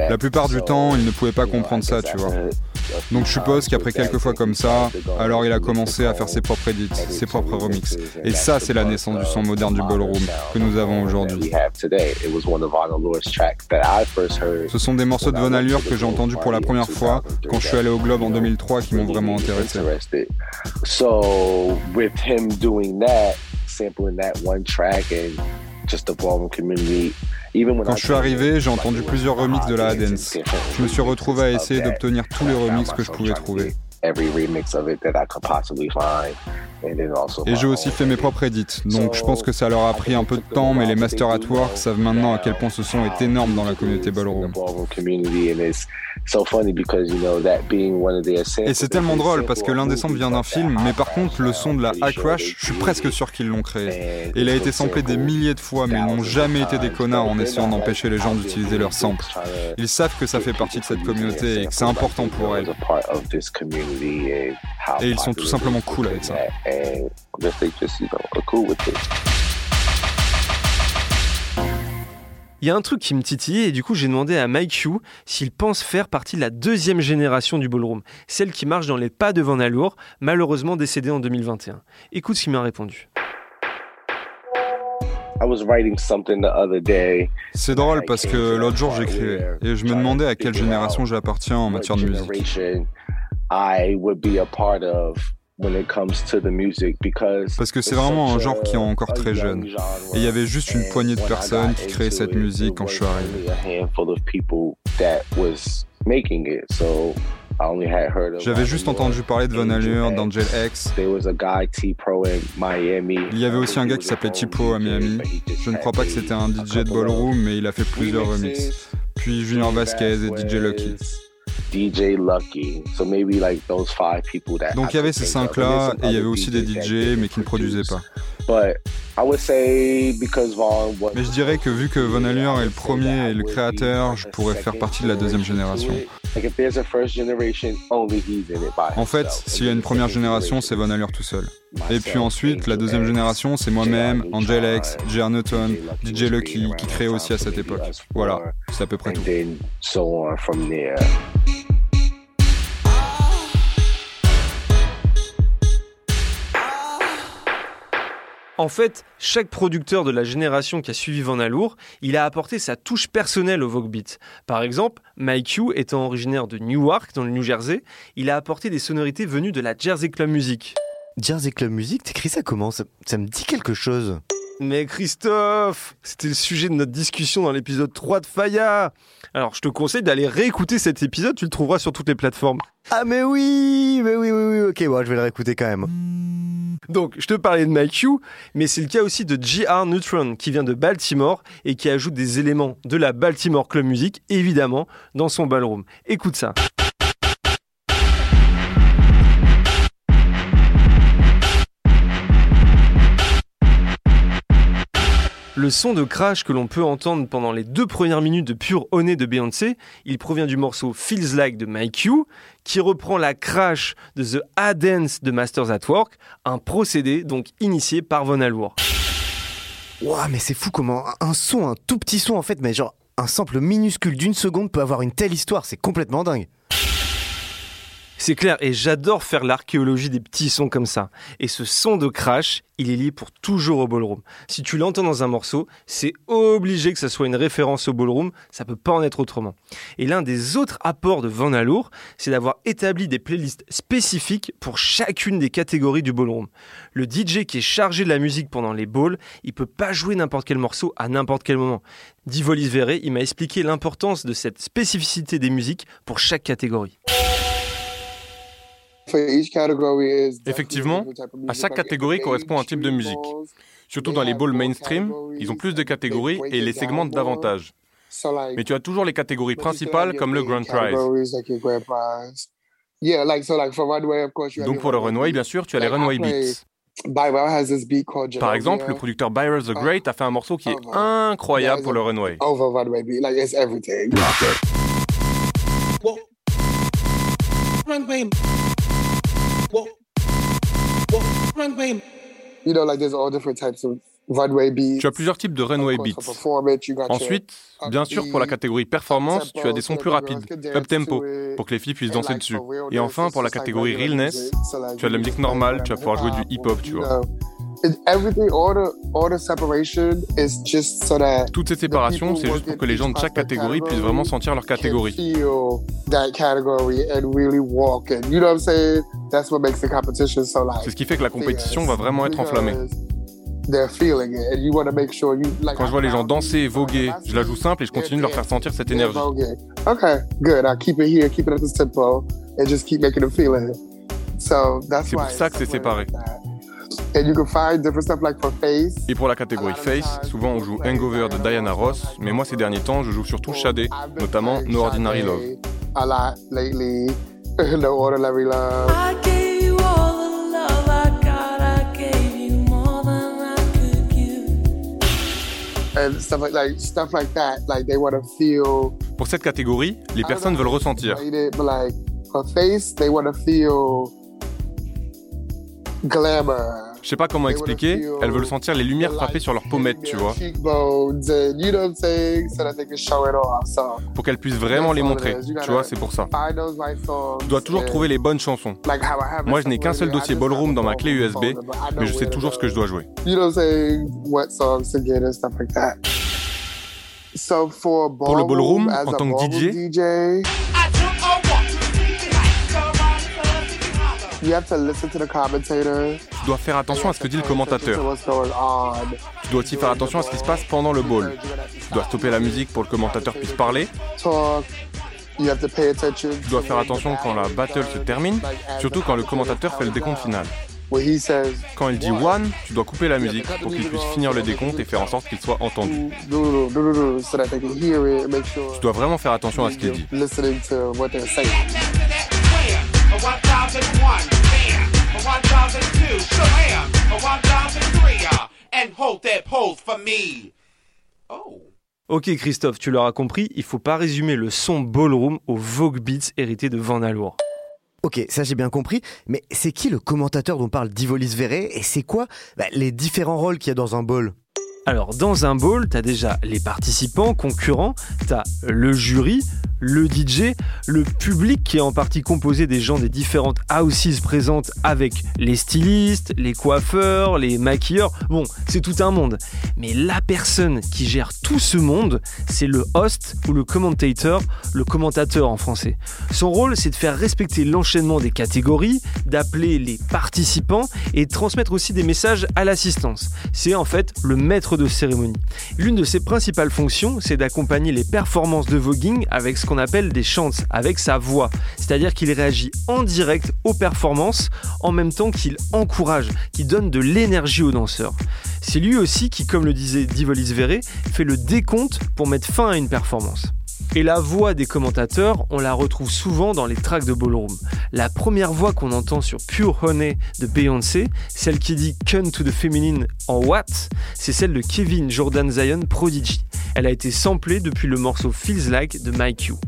Speaker 9: La plupart du temps, il ne pouvait pas comprendre ça, tu vois. Donc je suppose qu'après quelques fois comme ça, alors il a commencé à faire ses propres edits, ses propres remixes. Et ça, c'est la naissance du son moderne du ballroom que nous avons aujourd'hui. Ce sont des morceaux de Von Allure que j'ai entendus pour la première fois quand je suis allé au Globe en 2003 qui m'ont vraiment intéressé. Quand je suis arrivé, j'ai entendu plusieurs remixes de la dance. Je me suis retrouvé à essayer d'obtenir tous les remixes que je pouvais trouver. Et j'ai aussi fait mes propres edits, donc je pense que ça leur a pris un peu de temps, mais les Masters at Work savent maintenant à quel point ce son est énorme dans la communauté ballroom. Et c'est tellement drôle parce que l'indécent vient d'un film, mais par contre le son de la Hack Crash, je suis presque sûr qu'ils l'ont créé. Et il a été samplé des milliers de fois, mais ils n'ont jamais été des connards en essayant d'empêcher les gens d'utiliser leur sample. Ils savent que ça fait partie de cette communauté et que c'est important pour elle. Et ils sont tout simplement cool avec ça.
Speaker 2: Il y a un truc qui me titillait et du coup j'ai demandé à Mike Hugh s'il pense faire partie de la deuxième génération du ballroom, celle qui marche dans les pas de Van Alour, malheureusement décédé en 2021. Écoute ce qu'il m'a répondu.
Speaker 9: C'est drôle parce que l'autre jour j'écrivais et je me demandais à quelle génération j'appartiens en matière de musique. Parce que c'est vraiment un genre qui est encore très jeune. Et il y avait juste une poignée de personnes qui créaient cette musique quand je suis arrivé. J'avais juste entendu parler de Von Allure, d'Angel X. Il y avait aussi un gars qui s'appelait Tipo à Miami. Je ne crois pas que c'était un DJ de ballroom, mais il a fait plusieurs remixes. Puis Junior Vasquez et DJ Lucky. DJ Lucky. So maybe like those five people that Donc il y avait ces cinq là et il y avait aussi des DJ mais qui ne produisaient pas. But I would say because Vaughn Mais je dirais que vu que Von Allure est le premier et le créateur, je pourrais faire partie de la deuxième génération. En fait, s'il y a une première génération, c'est Von Allure tout seul. Et puis ensuite, la deuxième génération, c'est moi-même, Angel X, J.R. Newton, DJ Lucky, qui créait aussi à cette époque. Voilà, c'est à peu près tout.
Speaker 2: En fait, chaque producteur de la génération qui a suivi Van Alour, il a apporté sa touche personnelle au Vogue Beat. Par exemple, Mike Q, étant originaire de Newark, dans le New Jersey, il a apporté des sonorités venues de la Jersey Club Music.
Speaker 1: Jersey Club Music, t'écris ça comment? Ça, ça me dit quelque chose.
Speaker 2: Mais Christophe, c'était le sujet de notre discussion dans l'épisode 3 de Faya. Alors je te conseille d'aller réécouter cet épisode, tu le trouveras sur toutes les plateformes.
Speaker 1: Ah mais oui, mais oui, oui, oui, ok, bon, je vais le réécouter quand même.
Speaker 2: Donc, je te parlais de Mike Hugh, mais c'est le cas aussi de G.R. Neutron, qui vient de Baltimore et qui ajoute des éléments de la Baltimore Club Music, évidemment, dans son ballroom. Écoute ça. Le son de crash que l'on peut entendre pendant les deux premières minutes de pure honnête de Beyoncé, il provient du morceau Feels Like de Mike Hugh, qui reprend la crash de The A Dance de Masters at Work, un procédé donc initié par Von Alour.
Speaker 1: Ouah, mais c'est fou comment un son, un tout petit son en fait, mais genre un sample minuscule d'une seconde peut avoir une telle histoire, c'est complètement dingue.
Speaker 2: C'est clair, et j'adore faire l'archéologie des petits sons comme ça. Et ce son de crash, il est lié pour toujours au ballroom. Si tu l'entends dans un morceau, c'est obligé que ça soit une référence au ballroom, ça peut pas en être autrement. Et l'un des autres apports de Van Alour, c'est d'avoir établi des playlists spécifiques pour chacune des catégories du ballroom. Le DJ qui est chargé de la musique pendant les balls, il peut pas jouer n'importe quel morceau à n'importe quel moment. Divolis Verret, il m'a expliqué l'importance de cette spécificité des musiques pour chaque catégorie.
Speaker 6: Effectivement, à chaque catégorie correspond un type de musique. Surtout dans les balls mainstream, ils ont plus de catégories et les segmentent davantage. Mais tu as toujours les catégories principales comme le Grand Prize. Donc pour le runway, bien sûr, tu as les runway beats. Par exemple, le producteur Byron the Great a fait un morceau qui est incroyable pour le runway. Tu as plusieurs types de runway beats. Ensuite, bien sûr, pour la catégorie performance, tu as des sons plus rapides, up tempo, pour que les filles puissent danser dessus. Et enfin, pour la catégorie realness, tu as de la musique normale, tu vas pouvoir jouer du hip-hop, tu vois. Toutes ces séparations, c'est juste pour que les gens de chaque catégorie puissent vraiment sentir leur catégorie. C'est ce qui fait que la compétition va vraiment être enflammée. Quand je vois les gens danser et voguer, je la joue simple et je continue de leur faire sentir cette énergie. C'est pour ça que c'est séparé. Et pour la catégorie Face, souvent on joue Hangover de Diana Ross, mais moi ces derniers temps je joue surtout Shadé, notamment No Ordinary Love. Pour cette catégorie, les personnes veulent ressentir. Je sais pas comment expliquer, elles veulent sentir les lumières frapper sur leurs pommettes, tu vois. Pour qu'elles puissent vraiment les montrer, tu vois, c'est pour ça. Tu dois toujours trouver les bonnes chansons. Moi, je n'ai qu'un seul dossier ballroom dans ma clé USB, mais je sais toujours ce que je dois jouer. Pour le ballroom, en tant que DJ, Tu dois faire attention à ce que dit le commentateur. Tu dois aussi faire attention à ce qui se passe pendant le ball. Tu dois stopper la musique pour que le commentateur puisse parler. Tu dois faire attention quand la battle se termine, surtout quand le commentateur fait le décompte final. Quand il dit one, tu dois couper la musique pour qu'il puisse finir le décompte et faire en sorte qu'il soit entendu. Tu dois vraiment faire attention à ce qu'il dit.
Speaker 2: Oh. Ok Christophe, tu l'auras compris, il faut pas résumer le son ballroom au Vogue Beats hérité de Van Alour.
Speaker 1: Ok, ça j'ai bien compris, mais c'est qui le commentateur dont parle Divolis Verret et c'est quoi bah, les différents rôles qu'il y a dans un ball?
Speaker 2: Alors, dans un ball, t'as déjà les participants, concurrents, t'as le jury, le DJ, le public qui est en partie composé des gens des différentes houses présentes avec les stylistes, les coiffeurs, les maquilleurs. Bon, c'est tout un monde. Mais la personne qui gère tout ce monde, c'est le host ou le commentator, le commentateur en français. Son rôle, c'est de faire respecter l'enchaînement des catégories, d'appeler les participants et de transmettre aussi des messages à l'assistance. C'est en fait le maître de cérémonie. L'une de ses principales fonctions, c'est d'accompagner les performances de voguing avec ce qu'on appelle des chants, avec sa voix. C'est-à-dire qu'il réagit en direct aux performances en même temps qu'il encourage, qui donne de l'énergie aux danseurs. C'est lui aussi qui, comme le disait Divolis Verre, fait le décompte pour mettre fin à une performance. Et la voix des commentateurs, on la retrouve souvent dans les tracks de Ballroom. La première voix qu'on entend sur Pure Honey de Beyoncé, celle qui dit Cun to the Feminine en What, c'est celle de Kevin Jordan Zion Prodigy. Elle a été samplée depuis le morceau Feels Like de Mike You.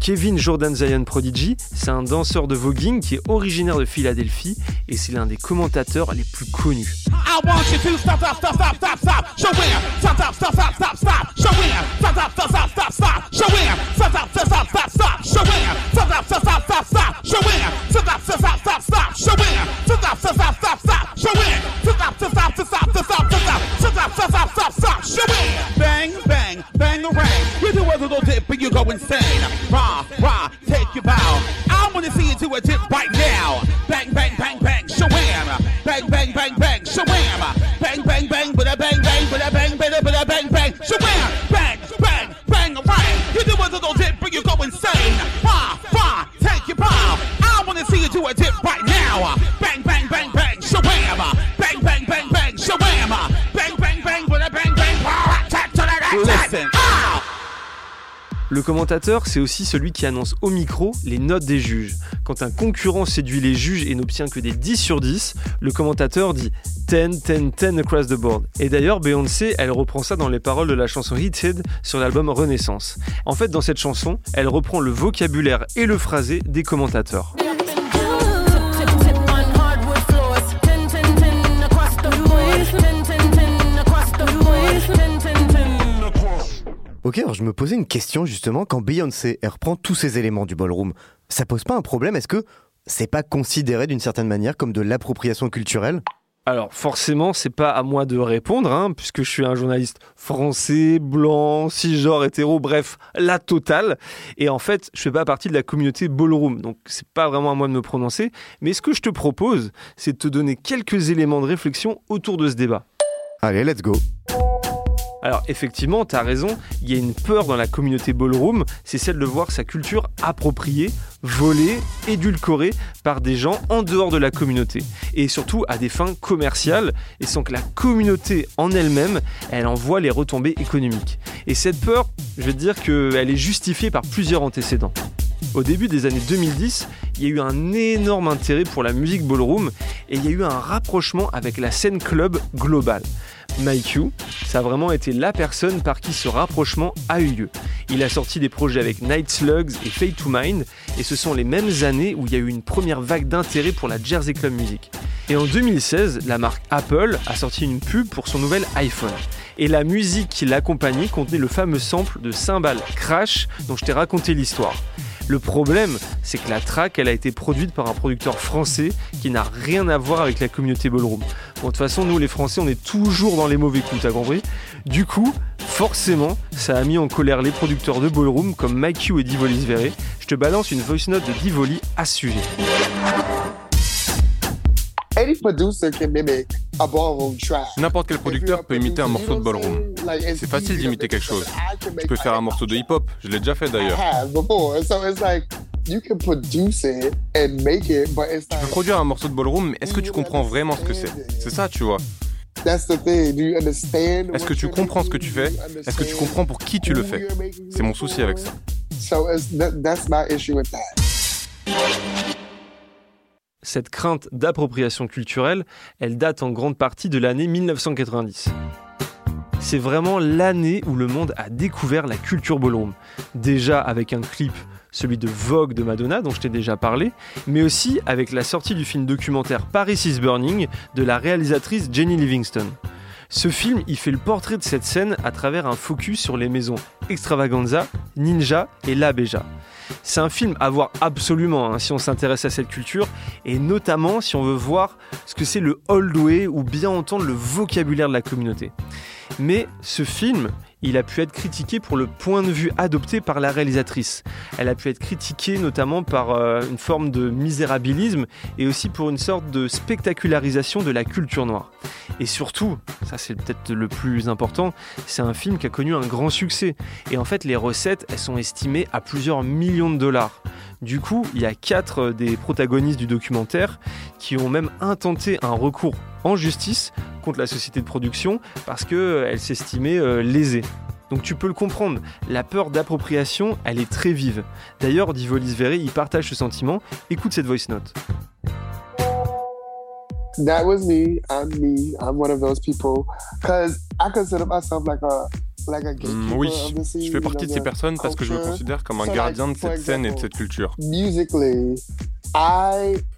Speaker 2: Kevin Jordan Zion Prodigy, c'est un danseur de voguing qui est originaire de Philadelphie et c'est l'un des commentateurs les plus connus.
Speaker 12: I want you to stop, stop, stop, stop, stop, stop. Show him. Stop, stop, stop, stop, stop, stop. Show him. Stop, stop, stop, stop, stop, stop. Show him. Stop, stop, stop, stop, stop, stop. Show him. Stop, stop, stop, stop, stop, stop. Show him. Stop, stop, stop, stop, stop. Show him. Stop, stop, stop, stop, stop. Show him. Stop, stop, stop, stop, stop, stop, stop, stop. Stop, stop, stop, stop. Show him. Bang, bang, bang around. You do a little dip and you go insane. Rah, rah, take your bow. I wanna see you do a dip right now. Bang, bang, bang, bang.
Speaker 2: Le commentateur, c'est aussi celui qui annonce au micro les notes des juges. Quand un concurrent séduit les juges et n'obtient que des 10 sur 10, le commentateur dit 10, 10, 10 across the board. Et d'ailleurs, Beyoncé, elle reprend ça dans les paroles de la chanson Heated sur l'album Renaissance. En fait, dans cette chanson, elle reprend le vocabulaire et le phrasé des commentateurs.
Speaker 1: Ok, alors je me posais une question justement quand Beyoncé reprend tous ces éléments du ballroom. Ça pose pas un problème Est-ce que c'est pas considéré d'une certaine manière comme de l'appropriation culturelle?
Speaker 2: Alors forcément, c'est pas à moi de répondre, hein, puisque je suis un journaliste français, blanc, cisgenre, hétéro, bref, la totale. Et en fait, je fais pas partie de la communauté ballroom, donc c'est pas vraiment à moi de me prononcer. Mais ce que je te propose, c'est de te donner quelques éléments de réflexion autour de ce débat.
Speaker 1: Allez, let's go
Speaker 2: alors effectivement, tu as raison, il y a une peur dans la communauté ballroom, c'est celle de voir sa culture appropriée, volée, édulcorée par des gens en dehors de la communauté. Et surtout à des fins commerciales, et sans que la communauté en elle-même, elle en voit les retombées économiques. Et cette peur, je vais te dire qu'elle est justifiée par plusieurs antécédents. Au début des années 2010, il y a eu un énorme intérêt pour la musique ballroom et il y a eu un rapprochement avec la scène club globale. You, ça a vraiment été la personne par qui ce rapprochement a eu lieu. Il a sorti des projets avec Night Slugs et Fade to Mind, et ce sont les mêmes années où il y a eu une première vague d'intérêt pour la Jersey Club Music. Et en 2016, la marque Apple a sorti une pub pour son nouvel iPhone. Et la musique qui l'accompagnait contenait le fameux sample de Cymbal Crash dont je t'ai raconté l'histoire. Le problème, c'est que la track, elle a été produite par un producteur français qui n'a rien à voir avec la communauté ballroom. Bon, de toute façon, nous les Français, on est toujours dans les mauvais coups, t'as compris? Du coup, forcément, ça a mis en colère les producteurs de ballroom comme Mike et Divolis Verre. Je te balance une voice note de Divoli à
Speaker 6: N'importe quel producteur peut imiter un morceau de ballroom. C'est facile d'imiter quelque chose. Tu peux faire un morceau de hip-hop, je l'ai déjà fait d'ailleurs. Tu peux produire un morceau de ballroom, mais est-ce que tu comprends vraiment ce que c'est? C'est ça, tu vois. Est-ce que tu comprends ce que tu fais? Est-ce que tu comprends pour qui tu le fais? C'est mon souci avec ça.
Speaker 2: Cette crainte d'appropriation culturelle, elle date en grande partie de l'année 1990. C'est vraiment l'année où le monde a découvert la culture ballroom. Déjà avec un clip, celui de Vogue de Madonna dont je t'ai déjà parlé, mais aussi avec la sortie du film documentaire Paris is Burning de la réalisatrice Jenny Livingston. Ce film, il fait le portrait de cette scène à travers un focus sur les maisons Extravaganza, Ninja et La Beja. C'est un film à voir absolument hein, si on s'intéresse à cette culture et notamment si on veut voir ce que c'est le old way ou bien entendre le vocabulaire de la communauté. Mais ce film, il a pu être critiqué pour le point de vue adopté par la réalisatrice. Elle a pu être critiquée notamment par euh, une forme de misérabilisme et aussi pour une sorte de spectacularisation de la culture noire. Et surtout, ça c'est peut-être le plus important, c'est un film qui a connu un grand succès. Et en fait, les recettes, elles sont estimées à plusieurs millions de dollars. Du coup, il y a quatre des protagonistes du documentaire qui ont même intenté un recours en justice contre la société de production parce qu'elle euh, s'estimait euh, lésée. Donc tu peux le comprendre, la peur d'appropriation, elle est très vive. D'ailleurs, Divolis Veri, il partage ce sentiment. Écoute cette voice note.
Speaker 14: That was me. I'm me. I'm one of those people. Cause I consider myself like a
Speaker 6: Mm, oui, je fais partie de ces personnes parce que je me considère comme un gardien de cette scène et de cette culture.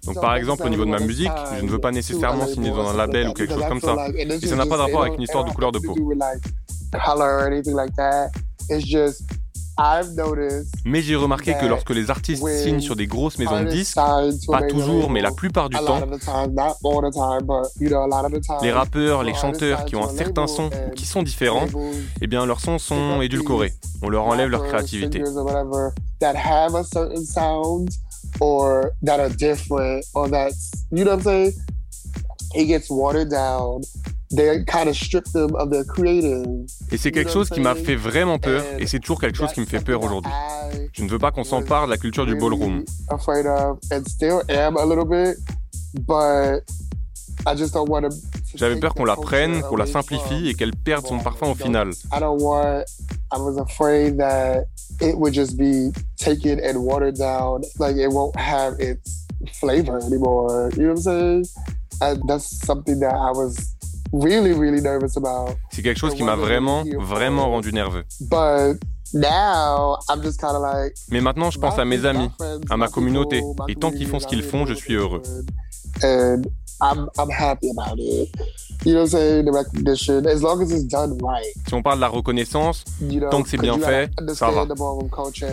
Speaker 6: Donc par exemple au niveau de ma musique, je ne veux pas nécessairement signer dans un label ou quelque chose comme ça. Et ça n'a pas de rapport avec une histoire de couleur de peau. Mais j'ai remarqué que lorsque les artistes signent sur des grosses maisons de disques, pas toujours, mais la plupart du temps, les rappeurs, les chanteurs qui ont un certain son ou qui sont différents, eh bien leurs sons sont édulcorés. On leur enlève leur créativité. It gets watered down. Et c'est quelque chose qui m'a fait vraiment peur et c'est toujours quelque chose qui me fait peur aujourd'hui. Je ne veux pas qu'on s'empare de la culture du ballroom. J'avais peur qu'on la prenne, qu'on la simplifie et qu'elle perde son parfum au final. C'est quelque chose qui m'a vraiment, vraiment rendu nerveux. Mais maintenant, je pense à mes amis, à ma communauté, et tant qu'ils font ce qu'ils font, je suis heureux. Si on parle de la reconnaissance, tant que c'est bien fait, ça va.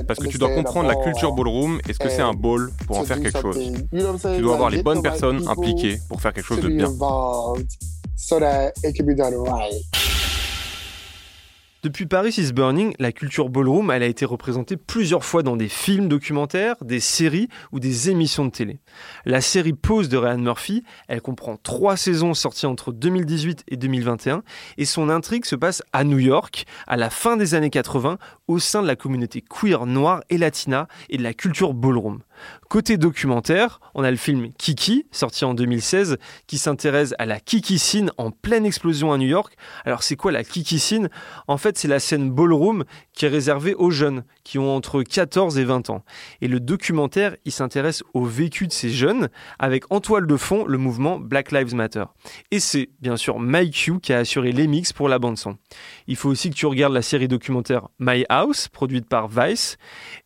Speaker 6: Parce que tu dois comprendre la culture ballroom et ce que c'est un ball pour en faire quelque chose? Tu dois avoir les bonnes personnes impliquées pour faire quelque chose de bien. So that it can be done right.
Speaker 2: Depuis Paris is Burning, la culture ballroom, elle a été représentée plusieurs fois dans des films documentaires, des séries ou des émissions de télé. La série Pose de Ryan Murphy, elle comprend trois saisons sorties entre 2018 et 2021 et son intrigue se passe à New York, à la fin des années 80, au sein de la communauté queer noire et latina et de la culture ballroom. Côté documentaire, on a le film Kiki, sorti en 2016, qui s'intéresse à la Kiki scene en pleine explosion à New York. Alors c'est quoi la Kiki scene? En fait, c'est la scène ballroom qui est réservée aux jeunes, qui ont entre 14 et 20 ans. Et le documentaire, il s'intéresse au vécu de ces jeunes, avec en toile de fond le mouvement Black Lives Matter. Et c'est bien sûr Mike qui a assuré les mix pour la bande son. Il faut aussi que tu regardes la série documentaire My House, produite par Vice.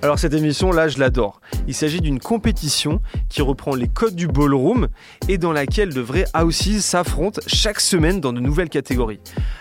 Speaker 2: Alors cette émission là, je l'adore. Il s'agit d'une compétition qui reprend les codes du ballroom et dans laquelle de vrais houses s'affrontent chaque semaine dans de nouvelles catégories.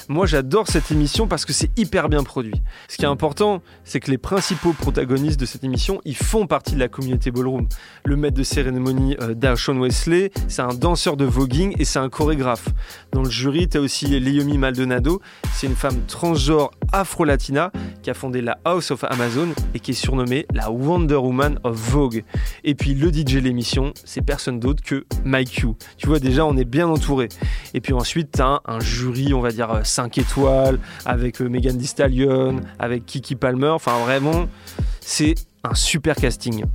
Speaker 2: Moi j'adore cette émission parce que c'est hyper bien produit. Ce qui est important, c'est que les principaux protagonistes de cette émission, ils font partie de la communauté ballroom. Le maître de cérémonie euh, Wesley, c'est un danseur de voguing et c'est un chorégraphe. Dans le jury, tu as aussi Leomi Maldonado, c'est une femme transgenre afro-latina qui a fondé la House of Amazon et qui est surnommée la Wonder Woman of Vogue. Et puis le DJ l'émission, c'est personne d'autre que Mike Q. Tu vois déjà, on est bien entouré. Et puis ensuite, t'as un, jury, on va dire 5 étoiles, avec euh, Megan Thee Stallion, avec Kiki Palmer. Enfin vraiment, c'est un super casting.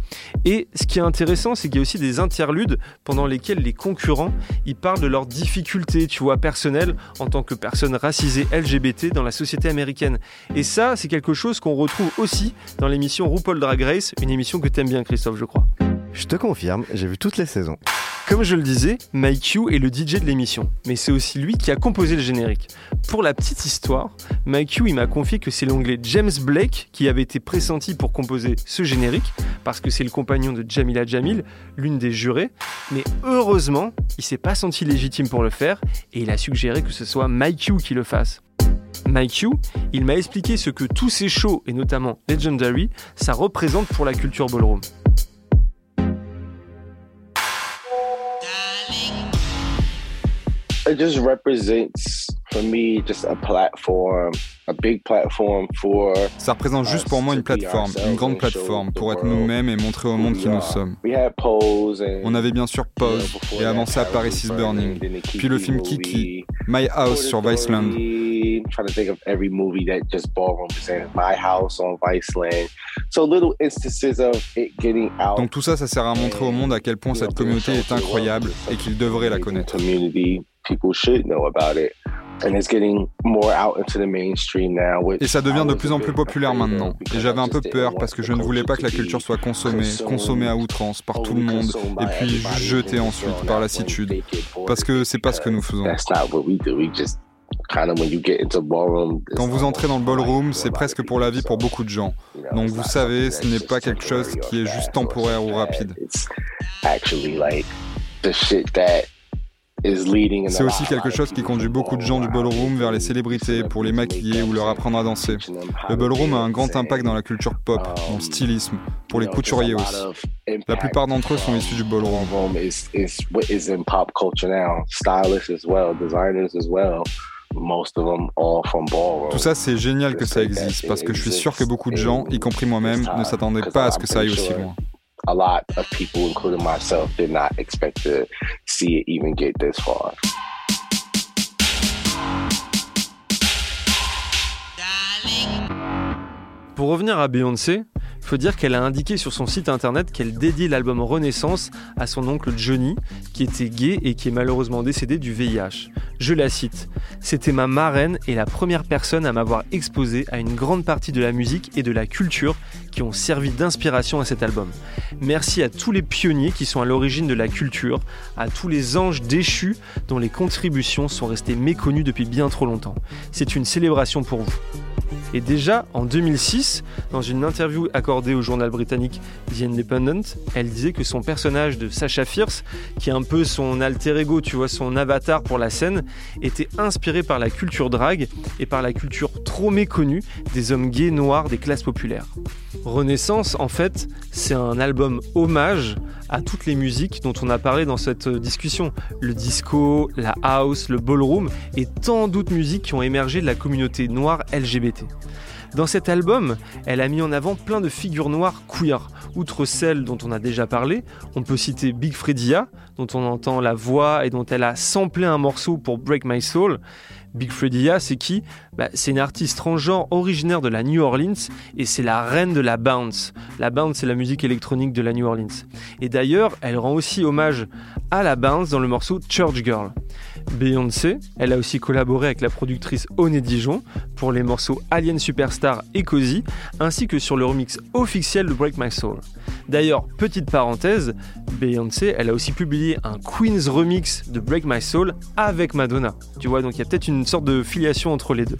Speaker 2: Et ce qui est intéressant, c'est qu'il y a aussi des interludes pendant lesquels les concurrents ils parlent de leurs difficultés, tu vois, personnelles en tant que personnes racisées LGBT dans la société américaine. Et ça, c'est quelque chose qu'on retrouve aussi dans l'émission RuPaul Drag Race, une émission que t'aimes bien, Christophe, je crois.
Speaker 1: Je te confirme, j'ai vu toutes les saisons.
Speaker 2: Comme je le disais, Mike Q est le DJ de l'émission, mais c'est aussi lui qui a composé le générique. Pour la petite histoire, Mike Q m'a confié que c'est l'anglais James Blake qui avait été pressenti pour composer ce générique, parce que c'est le compagnon de Jamila Jamil, l'une des jurées, mais heureusement, il s'est pas senti légitime pour le faire, et il a suggéré que ce soit Mike Q qui le fasse. Mike Q, il m'a expliqué ce que tous ces shows, et notamment Legendary, ça représente pour la culture ballroom.
Speaker 5: It just represents for me just a platform, a big platform for
Speaker 9: Ça représente juste pour moi une plateforme, une grande plateforme pour être nous-mêmes et montrer au monde qui nous sommes. On avait bien sûr Pose et avant ça Paris is Burning, puis le film Kiki, My House sur Viceland.
Speaker 5: trying to think of every movie that just ballroom presented. My House on Viceland. So little instances of it getting out.
Speaker 9: Donc tout ça, ça sert à montrer au monde à quel point cette communauté est incroyable et qu'ils devraient la connaître.
Speaker 5: People should know about it. And it's getting more out into the mainstream now,
Speaker 9: et ça devient de plus en plus populaire maintenant. Et j'avais un peu peur parce que je ne voulais pas que la culture soit consommée, consommée à outrance par tout le monde et puis jetée ensuite par lassitude. Parce que c'est pas ce que nous faisons. Quand vous entrez dans le ballroom, c'est presque pour la vie pour beaucoup de gens. Donc vous savez, ce n'est pas quelque chose qui est juste temporaire ou rapide. C'est aussi quelque chose qui conduit beaucoup de gens du ballroom vers les célébrités pour les maquiller ou leur apprendre à danser. Le ballroom a un grand impact dans la culture pop, dans le stylisme, pour les couturiers aussi. La plupart d'entre eux sont issus du ballroom. Tout ça, c'est génial que ça existe parce que je suis sûr que beaucoup de gens, y compris moi-même, ne s'attendaient pas à ce que ça aille aussi loin. A lot of people, including myself, did not expect to see it even get this far.
Speaker 2: Pour revenir à Beyoncé, faut dire qu'elle a indiqué sur son site internet qu'elle dédie l'album Renaissance à son oncle Johnny, qui était gay et qui est malheureusement décédé du VIH. Je la cite C'était ma marraine et la première personne à m'avoir exposé à une grande partie de la musique et de la culture qui ont servi d'inspiration à cet album. Merci à tous les pionniers qui sont à l'origine de la culture, à tous les anges déchus dont les contributions sont restées méconnues depuis bien trop longtemps. C'est une célébration pour vous. Et déjà, en 2006, dans une interview accordée au journal britannique The Independent, elle disait que son personnage de Sacha Fierce, qui est un peu son alter ego, tu vois, son avatar pour la scène, était inspiré par la culture drague et par la culture trop méconnue des hommes gays noirs des classes populaires. Renaissance, en fait, c'est un album hommage à toutes les musiques dont on a parlé dans cette discussion. Le disco, la house, le ballroom et tant d'autres musiques qui ont émergé de la communauté noire LGBT. Dans cet album, elle a mis en avant plein de figures noires queer. Outre celles dont on a déjà parlé, on peut citer Big Fredia, dont on entend la voix et dont elle a samplé un morceau pour Break My Soul. Big Fredia, c'est qui? Bah, C'est une artiste transgenre originaire de la New Orleans et c'est la reine de la bounce. La bounce, c'est la musique électronique de la New Orleans. Et d'ailleurs, elle rend aussi hommage à la bounce dans le morceau Church Girl. Beyoncé, elle a aussi collaboré avec la productrice Oné Dijon pour les morceaux Alien Superstar et Cozy, ainsi que sur le remix officiel de Break My Soul. D'ailleurs, petite parenthèse, Beyoncé, elle a aussi publié un Queen's remix de Break My Soul avec Madonna. Tu vois, donc il y a peut-être une sorte de filiation entre les deux.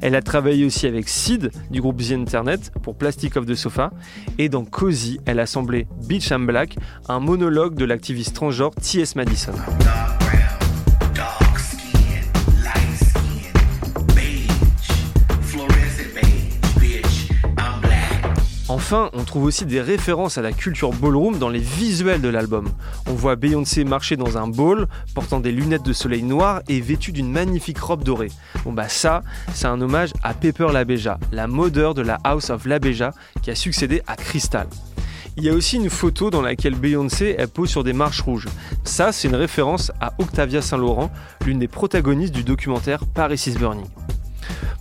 Speaker 2: Elle a travaillé aussi avec Sid du groupe The Internet pour Plastic of the Sofa et dans Cozy, elle a assemblé Beach and Black, un monologue de l'activiste transgenre T.S. Madison. Enfin, on trouve aussi des références à la culture ballroom dans les visuels de l'album. On voit Beyoncé marcher dans un ball, portant des lunettes de soleil noires et vêtue d'une magnifique robe dorée. Bon bah ça, c'est un hommage à Pepper LaBeja, la modeur de la House of LaBeja qui a succédé à Crystal. Il y a aussi une photo dans laquelle Beyoncé elle pose sur des marches rouges. Ça, c'est une référence à Octavia Saint-Laurent, l'une des protagonistes du documentaire Paris is Burning.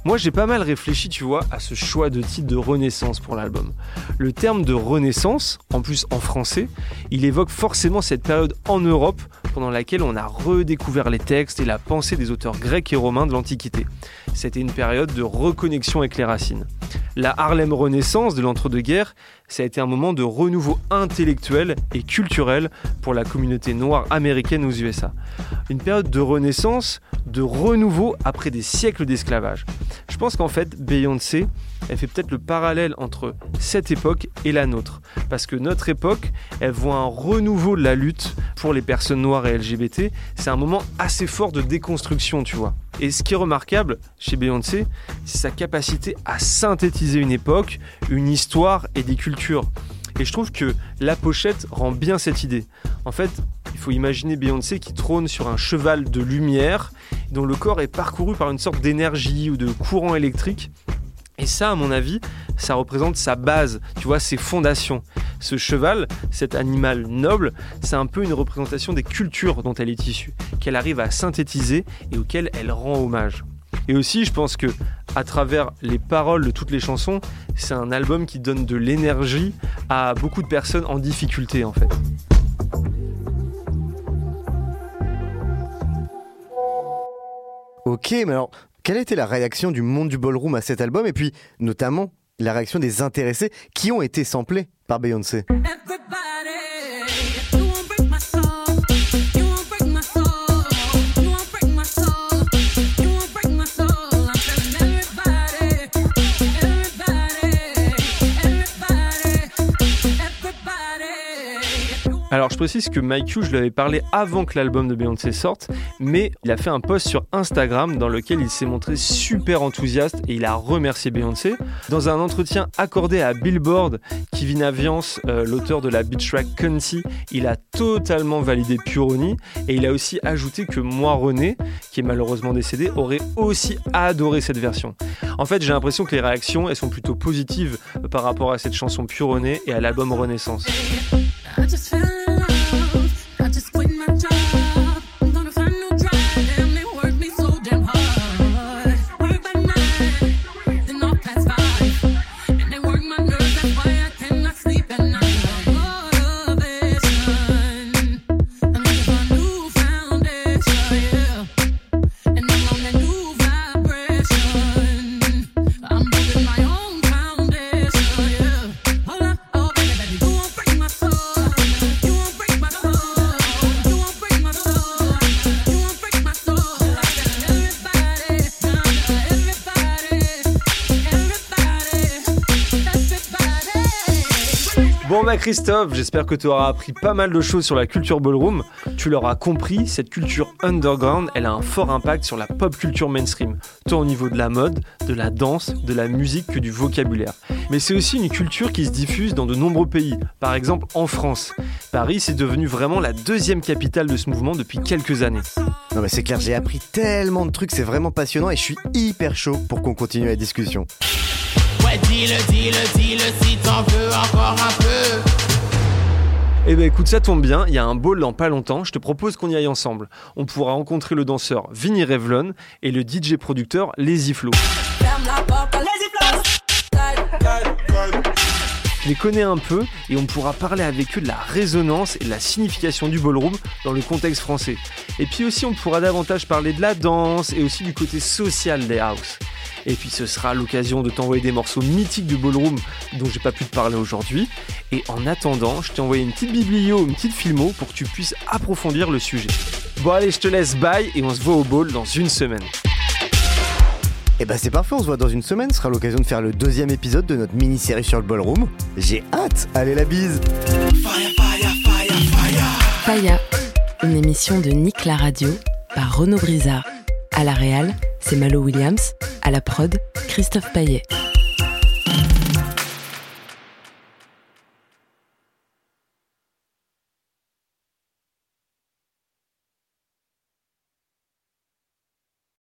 Speaker 2: Moi, j'ai pas mal réfléchi, tu vois, à ce choix de titre de renaissance pour l'album. Le terme de renaissance, en plus en français, il évoque forcément cette période en Europe pendant laquelle on a redécouvert les textes et la pensée des auteurs grecs et romains de l'Antiquité. C'était une période de reconnexion avec les racines. La Harlem Renaissance de l'entre-deux-guerres, ça a été un moment de renouveau intellectuel et culturel pour la communauté noire américaine aux USA. Une période de renaissance, de renouveau après des siècles d'esclavage. Je pense qu'en fait, Beyoncé, elle fait peut-être le parallèle entre cette époque et la nôtre. Parce que notre époque, elle voit un renouveau de la lutte pour les personnes noires et LGBT. C'est un moment assez fort de déconstruction, tu vois. Et ce qui est remarquable chez Beyoncé, c'est sa capacité à synthétiser une époque, une histoire et des cultures. Et je trouve que la pochette rend bien cette idée. En fait, il faut imaginer Beyoncé qui trône sur un cheval de lumière, dont le corps est parcouru par une sorte d'énergie ou de courant électrique. Et ça, à mon avis, ça représente sa base, tu vois, ses fondations. Ce cheval, cet animal noble, c'est un peu une représentation des cultures dont elle est issue, qu'elle arrive à synthétiser et auxquelles elle rend hommage. Et aussi, je pense que à travers les paroles de toutes les chansons, c'est un album qui donne de l'énergie à beaucoup de personnes en difficulté en fait.
Speaker 1: Ok, mais alors, quelle a été la réaction du monde du ballroom à cet album et puis notamment la réaction des intéressés qui ont été samplés par Beyoncé?
Speaker 2: Alors je précise que Mike Hughes, je lui avais parlé avant que l'album de Beyoncé sorte, mais il a fait un post sur Instagram dans lequel il s'est montré super enthousiaste et il a remercié Beyoncé. Dans un entretien accordé à Billboard, Kevin Aviance, euh, l'auteur de la beat track Cunty, il a totalement validé Puroni et il a aussi ajouté que moi René, qui est malheureusement décédé, aurait aussi adoré cette version. En fait, j'ai l'impression que les réactions elles sont plutôt positives par rapport à cette chanson Puroni et à l'album Renaissance. I just fell in love. I just quit my job. Christophe, j'espère que tu auras appris pas mal de choses sur la culture ballroom. Tu l'auras compris, cette culture underground, elle a un fort impact sur la pop culture mainstream, tant au niveau de la mode, de la danse, de la musique que du vocabulaire. Mais c'est aussi une culture qui se diffuse dans de nombreux pays, par exemple en France. Paris, c'est devenu vraiment la deuxième capitale de ce mouvement depuis quelques années.
Speaker 1: Non mais c'est clair, j'ai appris tellement de trucs, c'est vraiment passionnant et je suis hyper chaud pour qu'on continue la discussion.
Speaker 12: Ouais, dis-le, dis-le, dis-le si t'en veux encore un peu.
Speaker 2: Eh ben écoute, ça tombe bien, il y a un ball dans pas longtemps, je te propose qu'on y aille ensemble. On pourra rencontrer le danseur Vinny Revlon et le DJ producteur Lazy Flo. Je les connais un peu et on pourra parler avec eux de la résonance et de la signification du ballroom dans le contexte français. Et puis aussi on pourra davantage parler de la danse et aussi du côté social des house. Et puis ce sera l'occasion de t'envoyer des morceaux mythiques du ballroom dont j'ai pas pu te parler aujourd'hui. Et en attendant, je t'ai envoyé une petite biblio, une petite filmo pour que tu puisses approfondir le sujet. Bon allez, je te laisse bye et on se voit au ball dans une semaine.
Speaker 1: Et bah c'est parfait, on se voit dans une semaine, ce sera l'occasion de faire le deuxième épisode de notre mini-série sur le ballroom. J'ai hâte, allez la bise
Speaker 4: Faya, une émission de Nick la radio par Renaud Brizard. À la réal, c'est Malo Williams. À la prod, Christophe Paillet.